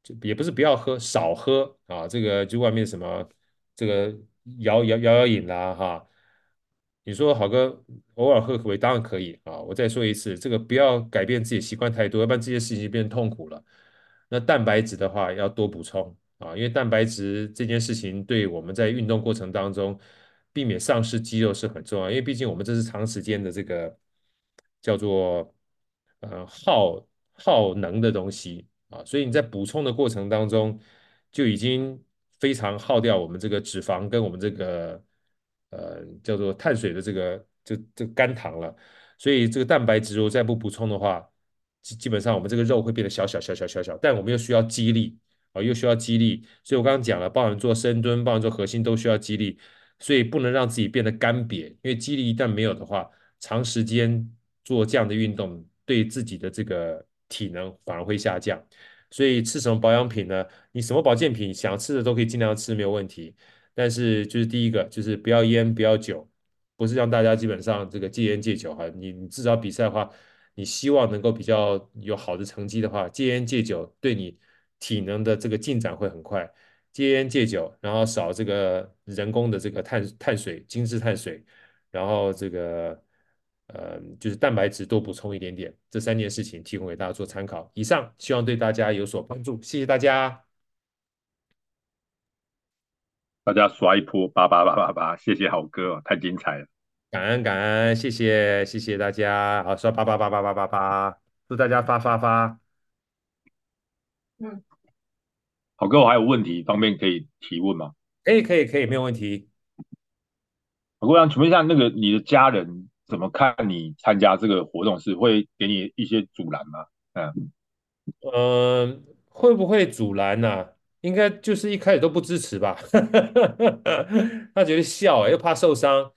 就也不是不要喝，少喝啊，这个就外面什么这个摇摇摇摇饮啦哈。你说好哥偶尔喝可不可以？当然可以啊！我再说一次，这个不要改变自己习惯太多，要不然这些事情就变痛苦了。那蛋白质的话要多补充啊，因为蛋白质这件事情对我们在运动过程当中避免丧失肌肉是很重要，因为毕竟我们这是长时间的这个叫做呃耗耗能的东西啊，所以你在补充的过程当中就已经非常耗掉我们这个脂肪跟我们这个。呃，叫做碳水的这个就这肝糖了，所以这个蛋白质如果再不补充的话，基基本上我们这个肉会变得小小小小小小，但我们又需要肌力啊，又需要肌力，所以我刚刚讲了，包含做深蹲，包含做核心都需要肌力，所以不能让自己变得干瘪，因为肌力一旦没有的话，长时间做这样的运动，对自己的这个体能反而会下降。所以吃什么保养品呢？你什么保健品想吃的都可以尽量吃，没有问题。但是就是第一个，就是不要烟，不要酒，不是让大家基本上这个戒烟戒酒哈。你你至少比赛的话，你希望能够比较有好的成绩的话，戒烟戒酒对你体能的这个进展会很快。戒烟戒酒，然后少这个人工的这个碳碳水、精致碳水，然后这个呃就是蛋白质多补充一点点，这三件事情提供给大家做参考。以上希望对大家有所帮助，谢谢大家。大家刷一波八八八八八，谢谢好哥哦，太精彩了！感恩感恩，谢谢谢谢大家，好，刷八八八八八八八，祝大家发发发。嗯，好哥，我还有问题，方便可以提问吗？可以可以可以，没有问题。好哥，我想请问一下，那个你的家人怎么看你参加这个活动？是会给你一些阻拦吗？嗯嗯、呃，会不会阻拦呢、应该就是一开始都不支持吧，他觉得笑，又怕受伤，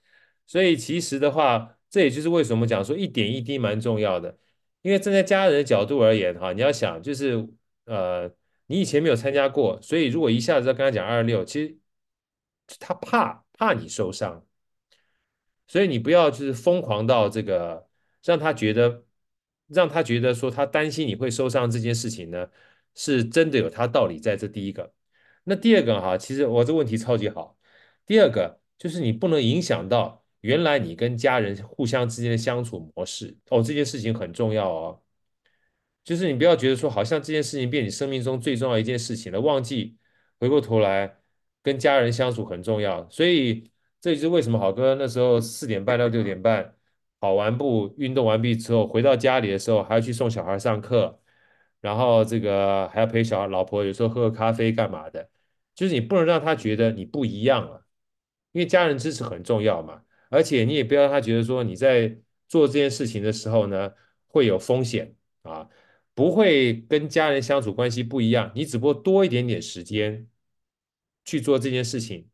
所以其实的话，这也就是为什么讲说一点一滴蛮重要的。因为站在家人的角度而言，哈，你要想就是呃，你以前没有参加过，所以如果一下子要跟他讲二六，其实他怕怕你受伤，所以你不要就是疯狂到这个让他觉得让他觉得说他担心你会受伤这件事情呢。是真的有他道理在这第一个，那第二个哈，其实我这问题超级好。第二个就是你不能影响到原来你跟家人互相之间的相处模式哦，这件事情很重要哦。就是你不要觉得说好像这件事情变你生命中最重要一件事情了，忘记回过头来跟家人相处很重要。所以这也是为什么好哥那时候四点半到六点半跑完步运动完毕之后回到家里的时候还要去送小孩上课。然后这个还要陪小孩老婆，有时候喝个咖啡干嘛的，就是你不能让他觉得你不一样了，因为家人支持很重要嘛。而且你也不要让他觉得说你在做这件事情的时候呢会有风险啊，不会跟家人相处关系不一样，你只不过多一点点时间去做这件事情。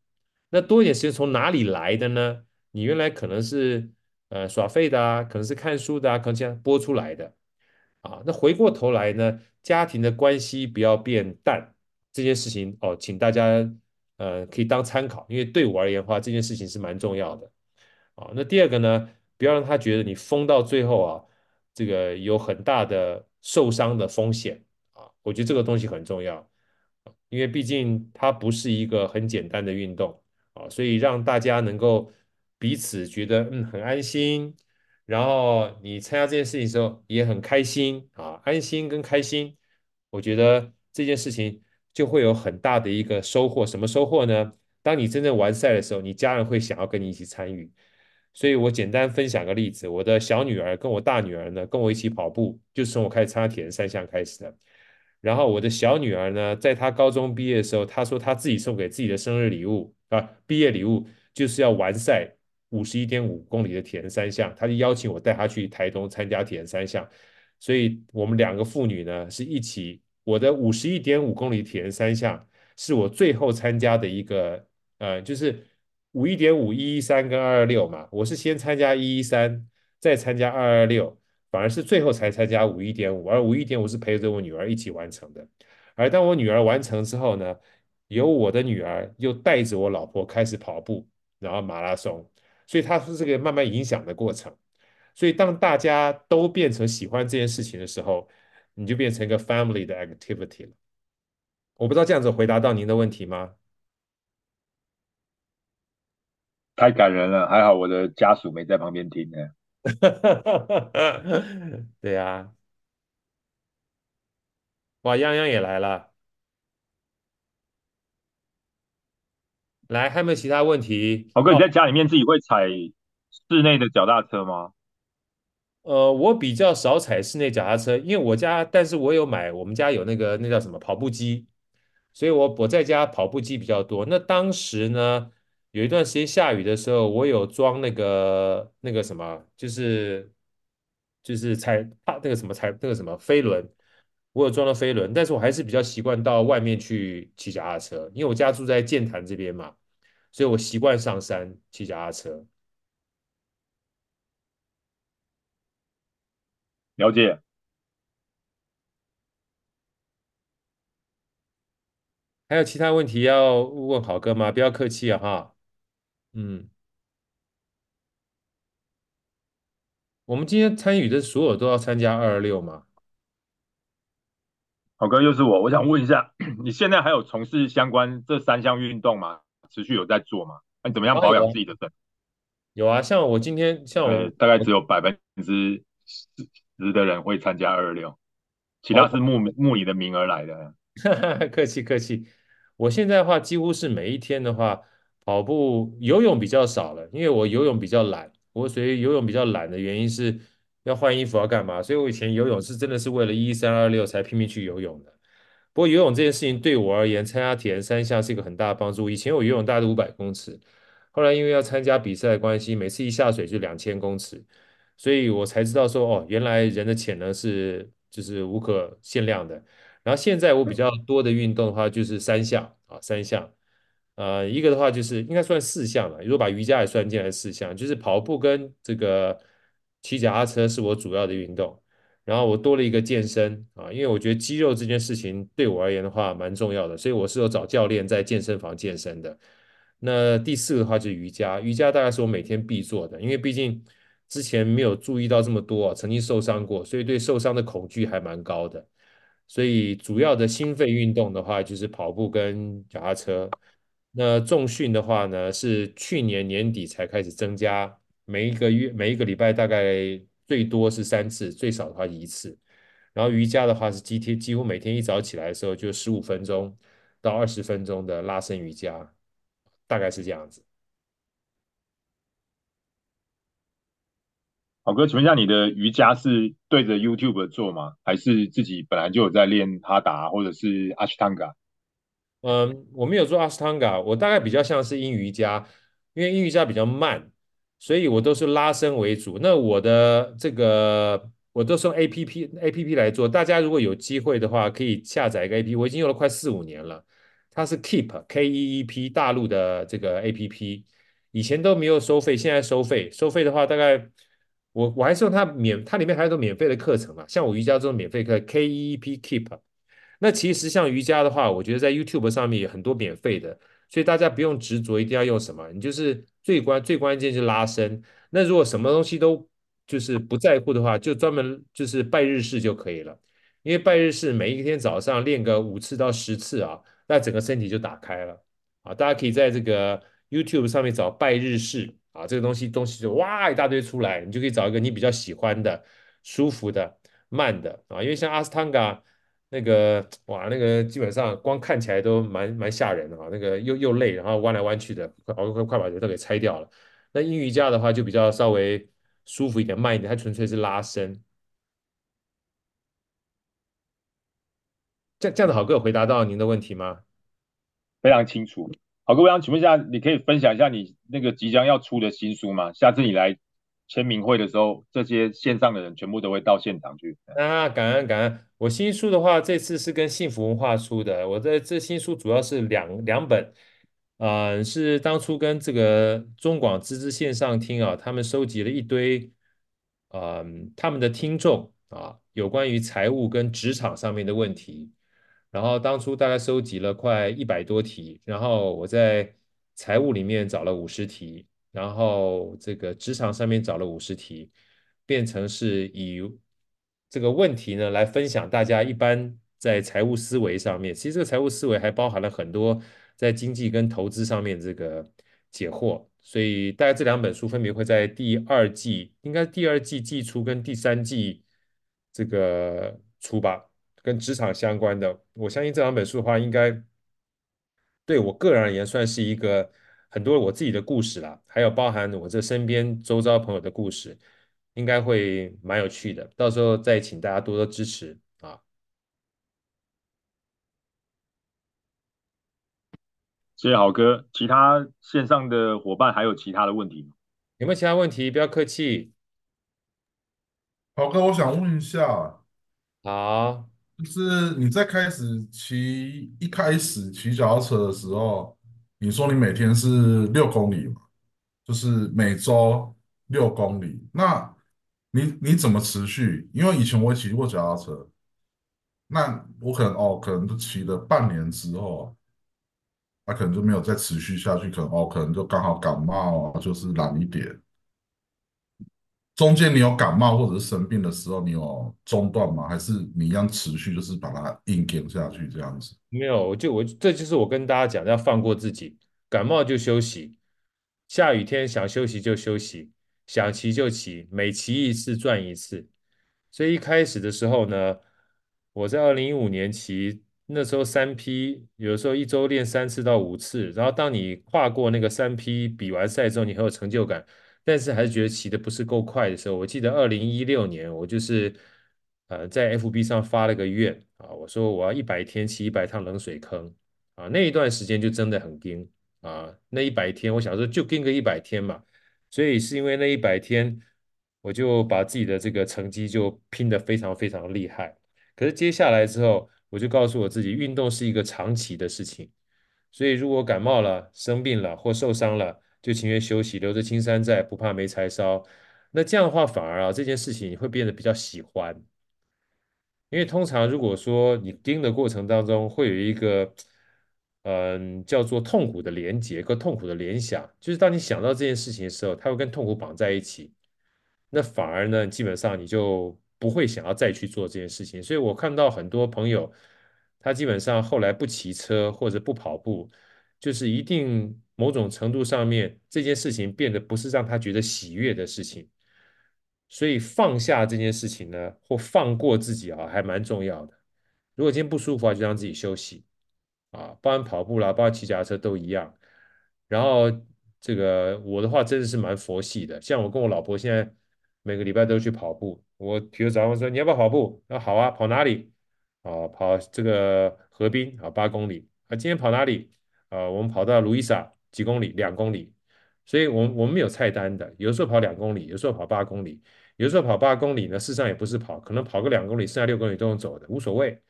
那多一点时间从哪里来的呢？你原来可能是呃耍废的啊，可能是看书的啊，可能这样播出来的。啊，那回过头来呢，家庭的关系不要变淡，这件事情哦，请大家呃可以当参考，因为对我而言的话，这件事情是蛮重要的。啊，那第二个呢，不要让他觉得你疯到最后啊，这个有很大的受伤的风险啊，我觉得这个东西很重要，因为毕竟它不是一个很简单的运动啊，所以让大家能够彼此觉得嗯很安心。然后你参加这件事情的时候也很开心啊，安心跟开心，我觉得这件事情就会有很大的一个收获。什么收获呢？当你真正完赛的时候，你家人会想要跟你一起参与。所以我简单分享个例子，我的小女儿跟我大女儿呢，跟我一起跑步，就是从我开始参加铁人三项开始的。然后我的小女儿呢，在她高中毕业的时候，她说她自己送给自己的生日礼物啊，毕业礼物就是要完赛。五十一点五公里的铁人三项，她就邀请我带她去台东参加铁人三项，所以我们两个妇女呢是一起。我的五十一点五公里铁人三项是我最后参加的一个，呃，就是五一点五、一一三跟二二六嘛。我是先参加一一三，再参加二二六，反而是最后才参加五一点五，而五一点五是陪着我女儿一起完成的。而当我女儿完成之后呢，由我的女儿又带着我老婆开始跑步，然后马拉松，所以它是这个慢慢影响的过程。所以当大家都变成喜欢这件事情的时候，你就变成一个 family 的 activity 了。我不知道这样子回答到您的问题吗？太感人了，还好我的家属没在旁边听呢。对呀、啊，哇，泱泱也来了，来，还有没有其他问题？豪哥，你在家里面自己会踩室内的脚踏车吗？呃，我比较少踩室内脚踏车，因为我家，但是我有买，我们家有那个那叫什么跑步机，所以我我在家跑步机比较多。那当时呢，有一段时间下雨的时候，我有装那个那个什么，就是就是踩踏那个什么踩那个什么飞轮，我有装了飞轮，但是我还是比较习惯到外面去骑脚踏车，因为我家住在剑潭这边嘛，所以我习惯上山骑脚踏车。了解。还有其他问题要问好哥吗？不要客气啊，哈。嗯，我们今天参与的所有都要参加二二六吗？好哥，又是我，我想问一下，你现在还有从事相关这三项运动吗？持续有在做吗？那你怎么样保养自己的身体？有啊，像我今天，像我大概只有百分之十。的人会参加二二六，其他是慕慕你的名而来的。客气客气，我现在的话几乎是每一天的话跑步、游泳比较少了，因为我游泳比较懒。我所以游泳比较懒的原因是要换衣服要干嘛？所以我以前游泳是真的是为了一三二六才拼命去游泳的。不过游泳这件事情对我而言，参加铁人三项是一个很大的帮助。以前我游泳大概五百公尺，后来因为要参加比赛的关系，每次一下水就两千公尺。所以我才知道说，哦，原来人的潜能是就是无可限量的。然后现在我比较多的运动的话，就是三项啊，三项，呃，一个的话就是应该算四项了，如果把瑜伽也算进来，四项就是跑步跟这个骑脚踏车是我主要的运动。然后我多了一个健身啊，因为我觉得肌肉这件事情对我而言的话蛮重要的，所以我是有找教练在健身房健身的。那第四个的话就是瑜伽，瑜伽大概是我每天必做的，因为毕竟。之前没有注意到这么多，曾经受伤过，所以对受伤的恐惧还蛮高的。所以主要的心肺运动的话，就是跑步跟脚踏车。那重训的话呢，是去年年底才开始增加，每一个月每一个礼拜大概最多是三次，最少的话一次。然后瑜伽的话是几天，几乎每天一早起来的时候就十五分钟到二十分钟的拉伸瑜伽，大概是这样子。好哥，请问一下，你的瑜伽是对着 YouTube 做吗？还是自己本来就有在练哈达或者是阿斯汤加？嗯，我没有做阿斯汤加，我大概比较像是阴瑜伽，因为阴瑜伽比较慢，所以我都是拉伸为主。那我的这个我都是用 APP APP 来做，大家如果有机会的话，可以下载一个 APP，我已经用了快四五年了，它是 Keep K E E P 大陆的这个 APP，以前都没有收费，现在收费，收费的话大概。我我还是用它免，它里面还有个免费的课程嘛，像我瑜伽这种免费课，K E E P Keep。那其实像瑜伽的话，我觉得在 YouTube 上面有很多免费的，所以大家不用执着一定要用什么，你就是最关最关键是拉伸。那如果什么东西都就是不在乎的话，就专门就是拜日式就可以了，因为拜日式每一天早上练个五次到十次啊，那整个身体就打开了啊。大家可以在这个 YouTube 上面找拜日式。啊，这个东西东西就哇一大堆出来，你就可以找一个你比较喜欢的、舒服的、慢的啊。因为像阿斯汤加那个哇，那个基本上光看起来都蛮蛮吓人的啊，那个又又累，然后弯来弯去的，快快快把人都给拆掉了。那阴瑜伽的话就比较稍微舒服一点、慢一点，它纯粹是拉伸。这这样的好哥有回答到您的问题吗？非常清楚。好哥，我想请问一下，你可以分享一下你那个即将要出的新书吗？下次你来签名会的时候，这些线上的人全部都会到现场去。啊，感恩感恩！我新书的话，这次是跟幸福文化出的。我的这新书主要是两两本，嗯、是当初跟这个中广知之线上听啊，他们收集了一堆，嗯、他们的听众啊，有关于财务跟职场上面的问题。然后当初大概收集了快一百多题，然后我在财务里面找了五十题，然后这个职场上面找了五十题，变成是以这个问题呢来分享大家一般在财务思维上面，其实这个财务思维还包含了很多在经济跟投资上面这个解惑。所以大概这两本书分别会在第二季，应该第二季季初跟第三季这个出吧，跟职场相关的。我相信这两本书的话，应该对我个人而言算是一个很多我自己的故事啦，还有包含我这身边周遭朋友的故事，应该会蛮有趣的。到时候再请大家多多支持啊！谢谢豪哥，其他线上的伙伴还有其他的问题吗？有没有其他问题？不要客气。豪哥，我想问一下，好，就是你在开始骑一开始骑脚踏车的时候，你说你每天是六公里嘛，就是每周六公里，那你你怎么持续？因为以前我也骑过脚踏车，那我可能哦，可能就骑了半年之后。他可能就没有再持续下去，可能哦，可能就刚好感冒啊，就是懒一点。中间你有感冒或者是生病的时候，你有中断吗？还是你一样持续，就是把它硬顶下去这样子？没有，我就我这就是我跟大家讲，要放过自己，感冒就休息，下雨天想休息就休息，想骑就骑，每骑一次赚一次。所以一开始的时候呢，我在二零一五年骑。那时候三 P 有时候一周练三次到五次，然后当你跨过那个三 P 比完赛之后，你很有成就感，但是还是觉得骑的不是够快的时候，我记得二零一六年我就是呃在 FB 上发了个愿啊，我说我要一百天骑一百趟冷水坑啊，那一段时间就真的很惊啊，那一百天我想说就拼个一百天嘛，所以是因为那一百天我就把自己的这个成绩就拼得非常非常厉害，可是接下来之后。我就告诉我自己，运动是一个长期的事情，所以如果感冒了、生病了或受伤了，就情愿休息，留着青山在，不怕没柴烧。那这样的话，反而啊，这件事情你会变得比较喜欢，因为通常如果说你盯的过程当中会有一个，嗯，叫做痛苦的连结跟痛苦的联想，就是当你想到这件事情的时候，它会跟痛苦绑在一起，那反而呢，基本上你就。不会想要再去做这件事情，所以我看到很多朋友，他基本上后来不骑车或者不跑步，就是一定某种程度上面这件事情变得不是让他觉得喜悦的事情，所以放下这件事情呢，或放过自己啊，还蛮重要的。如果今天不舒服啊，就让自己休息啊，包含跑步啦，包括骑脚踏车都一样。然后这个我的话真的是蛮佛系的，像我跟我老婆现在每个礼拜都去跑步。我比如早上说，你要不要跑步？那好啊，跑哪里？啊，跑这个河滨啊，八公里。啊，今天跑哪里？啊，我们跑到路易莎几公里？两公里。所以我们我们有菜单的，有时候跑两公里，有时候跑八公里，有时候跑八公里呢，事实上也不是跑，可能跑个两公里，剩下六公里都能走的，无所谓。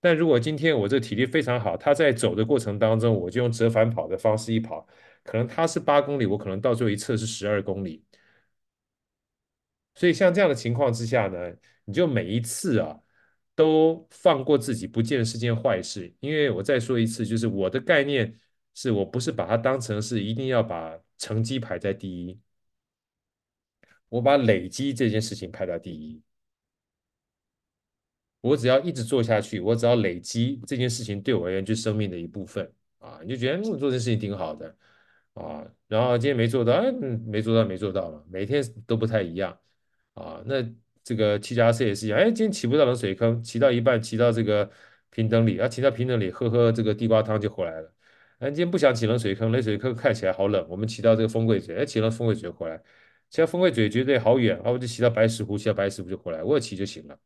但如果今天我这体力非常好，他在走的过程当中，我就用折返跑的方式一跑，可能他是八公里，我可能到最后一测是十二公里。所以像这样的情况之下呢，你就每一次啊都放过自己，不见得是件坏事。因为我再说一次，就是我的概念是我不是把它当成是一定要把成绩排在第一，我把累积这件事情排在第一。我只要一直做下去，我只要累积这件事情对我而言就生命的一部分啊，你就觉得我做这件事情挺好的啊。然后今天没做到，哎，没做到，没做到嘛，每天都不太一样。啊，那这个骑脚踏车也是一样，哎，今天骑不到冷水坑，骑到一半，骑到这个平等里，啊，骑到平等里，喝喝这个地瓜汤就回来了。哎，今天不想骑冷水坑，冷水坑看起来好冷，我们骑到这个风柜嘴，哎，骑到风柜嘴回来，骑到风柜嘴绝对好远，啊，我就骑到白石湖，骑到白石湖就回来，我有骑就行了。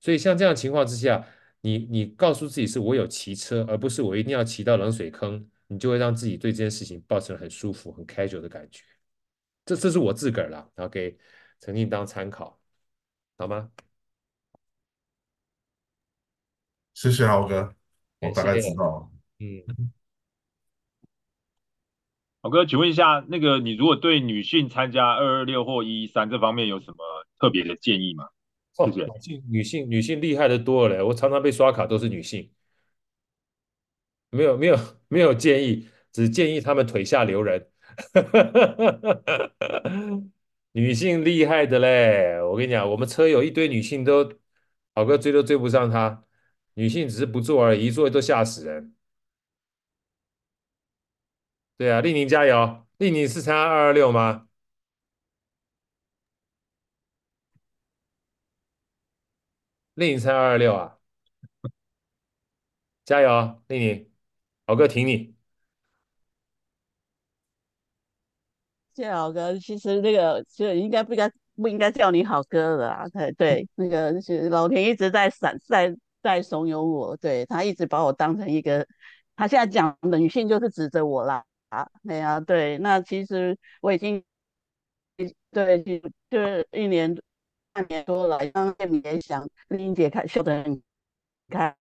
所以像这样情况之下，你你告诉自己是我有骑车，而不是我一定要骑到冷水坑，你就会让自己对这件事情抱成很舒服、很 casual 的感觉。这这是我自个儿啦，OK。曾经当参考，好吗？谢谢豪哥，我大概知道。嗯，豪哥，请问一下，那个你如果对女性参加二二六或一一三这方面有什么特别的建议吗？女性女性女性厉害的多了嘞，我常常被刷卡都是女性，没有没有没有建议，只建议他们腿下留人。女性厉害的嘞，我跟你讲，我们车友一堆女性都，好哥追都追不上她，女性只是不做而已，一做都吓死人。对啊，丽宁加油！丽宁是参加二二六吗？丽宁参加二二六啊！加油，丽宁，好哥挺你。谢谢好哥，其实那个就应该不应该不应该叫你好哥的啊？对对，那个是老田一直在闪在在怂恿我，对他一直把我当成一个，他现在讲的女性就是指着我啦。啊，对啊，对，那其实我已经对，就是一年半半年多了，刚刚你也想丽姐看秀的很开，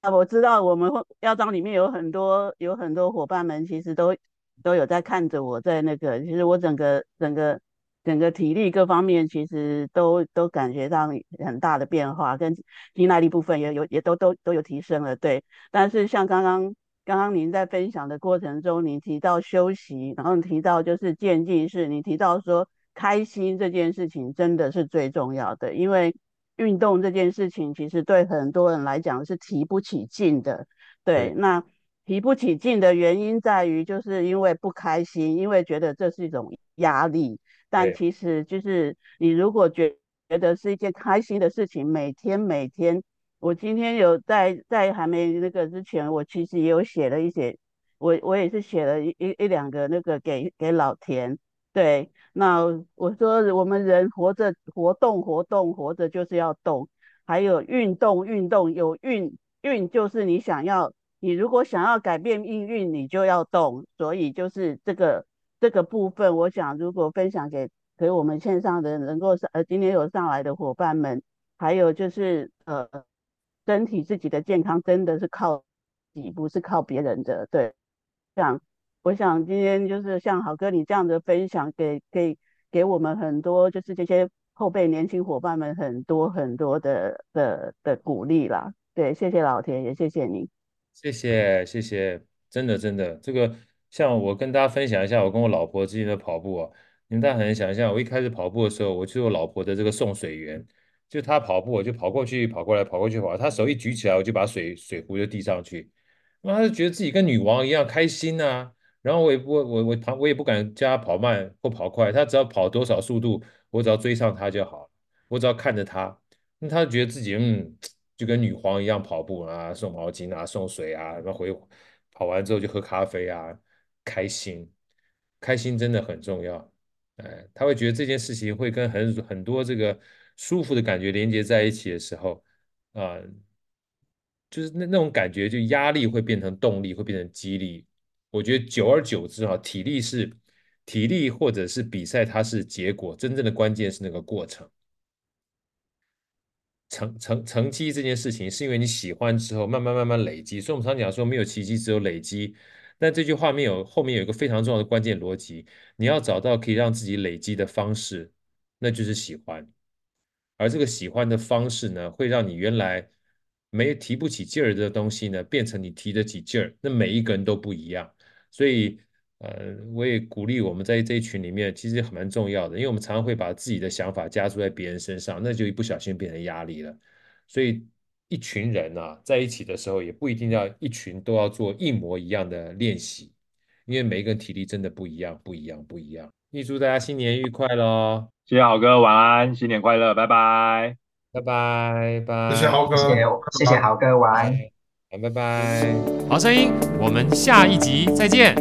那我知道我们药妆里面有很多有很多伙伴们，其实都都有在看着我，在那个，其实我整个整个整个体力各方面，其实都都感觉到很大的变化，跟肌耐力部分也有也都都都有提升了，对，但是像刚刚。刚刚您在分享的过程中，你提到休息，然后提到就是渐进式，你提到说开心这件事情真的是最重要的，因为运动这件事情其实对很多人来讲是提不起劲的。对，那提不起劲的原因在于就是因为不开心，因为觉得这是一种压力。但其实就是你如果觉觉得是一件开心的事情，每天每天。我今天有在在还没那个之前，我其实也有写了一些，我我也是写了一一一两个那个给给老田。对，那我说我们人活着活动活动活着就是要动，还有运动运动有运运就是你想要，你如果想要改变命运，你就要动，所以就是这个这个部分，我想如果分享给给我们线上的人能够上呃今天有上来的伙伴们，还有就是呃。身体自己的健康真的是靠己，不是靠别人的。对，这样，我想今天就是像好哥你这样的分享给，给给我们很多，就是这些后辈年轻伙伴们很多很多的的的鼓励啦。对，谢谢老田，也谢谢你。谢谢谢谢，真的真的，这个像我跟大家分享一下我跟我老婆之间的跑步啊，你们大家很难想象，我一开始跑步的时候，我就是我老婆的这个送水员。就他跑步，我就跑过去，跑过来，跑过去，跑。他手一举起来，我就把水水壶就递上去。那他就觉得自己跟女王一样开心呐、然后我也不，我我跑，我也不敢叫他跑慢或跑快。他只要跑多少速度，我只要追上他就好。我只要看着他，那他就觉得自己嗯，就跟女皇一样跑步啊，送毛巾啊，送水啊，然后回跑完之后就喝咖啡啊，开心，开心真的很重要。哎，他会觉得这件事情会跟很很多这个。舒服的感觉连接在一起的时候，啊、就是那那种感觉，就压力会变成动力，会变成激励。我觉得久而久之，哈，体力是体力，或者是比赛，它是结果，真正的关键是那个过程。成成成绩这件事情，是因为你喜欢之后，慢慢慢慢累积。所以我们常讲说，没有奇迹，只有累积。但这句话面有后面有一个非常重要的关键逻辑，你要找到可以让自己累积的方式，那就是喜欢。而这个喜欢的方式呢，会让你原来没提不起劲儿的东西呢，变成你提得起劲儿。那每一个人都不一样，所以呃，我也鼓励我们在这一群里面，其实很蛮重要的，因为我们常常会把自己的想法加注在别人身上，那就一不小心变成压力了。所以一群人啊，在一起的时候，也不一定要一群都要做一模一样的练习，因为每一个人体力真的不一样，不一样，不一样。预祝大家新年愉快喽！谢谢豪哥，晚安，新年快乐，拜拜，拜拜拜，谢谢豪哥，谢谢，谢谢好哥，晚安，拜拜，好声音，我们下一集再见。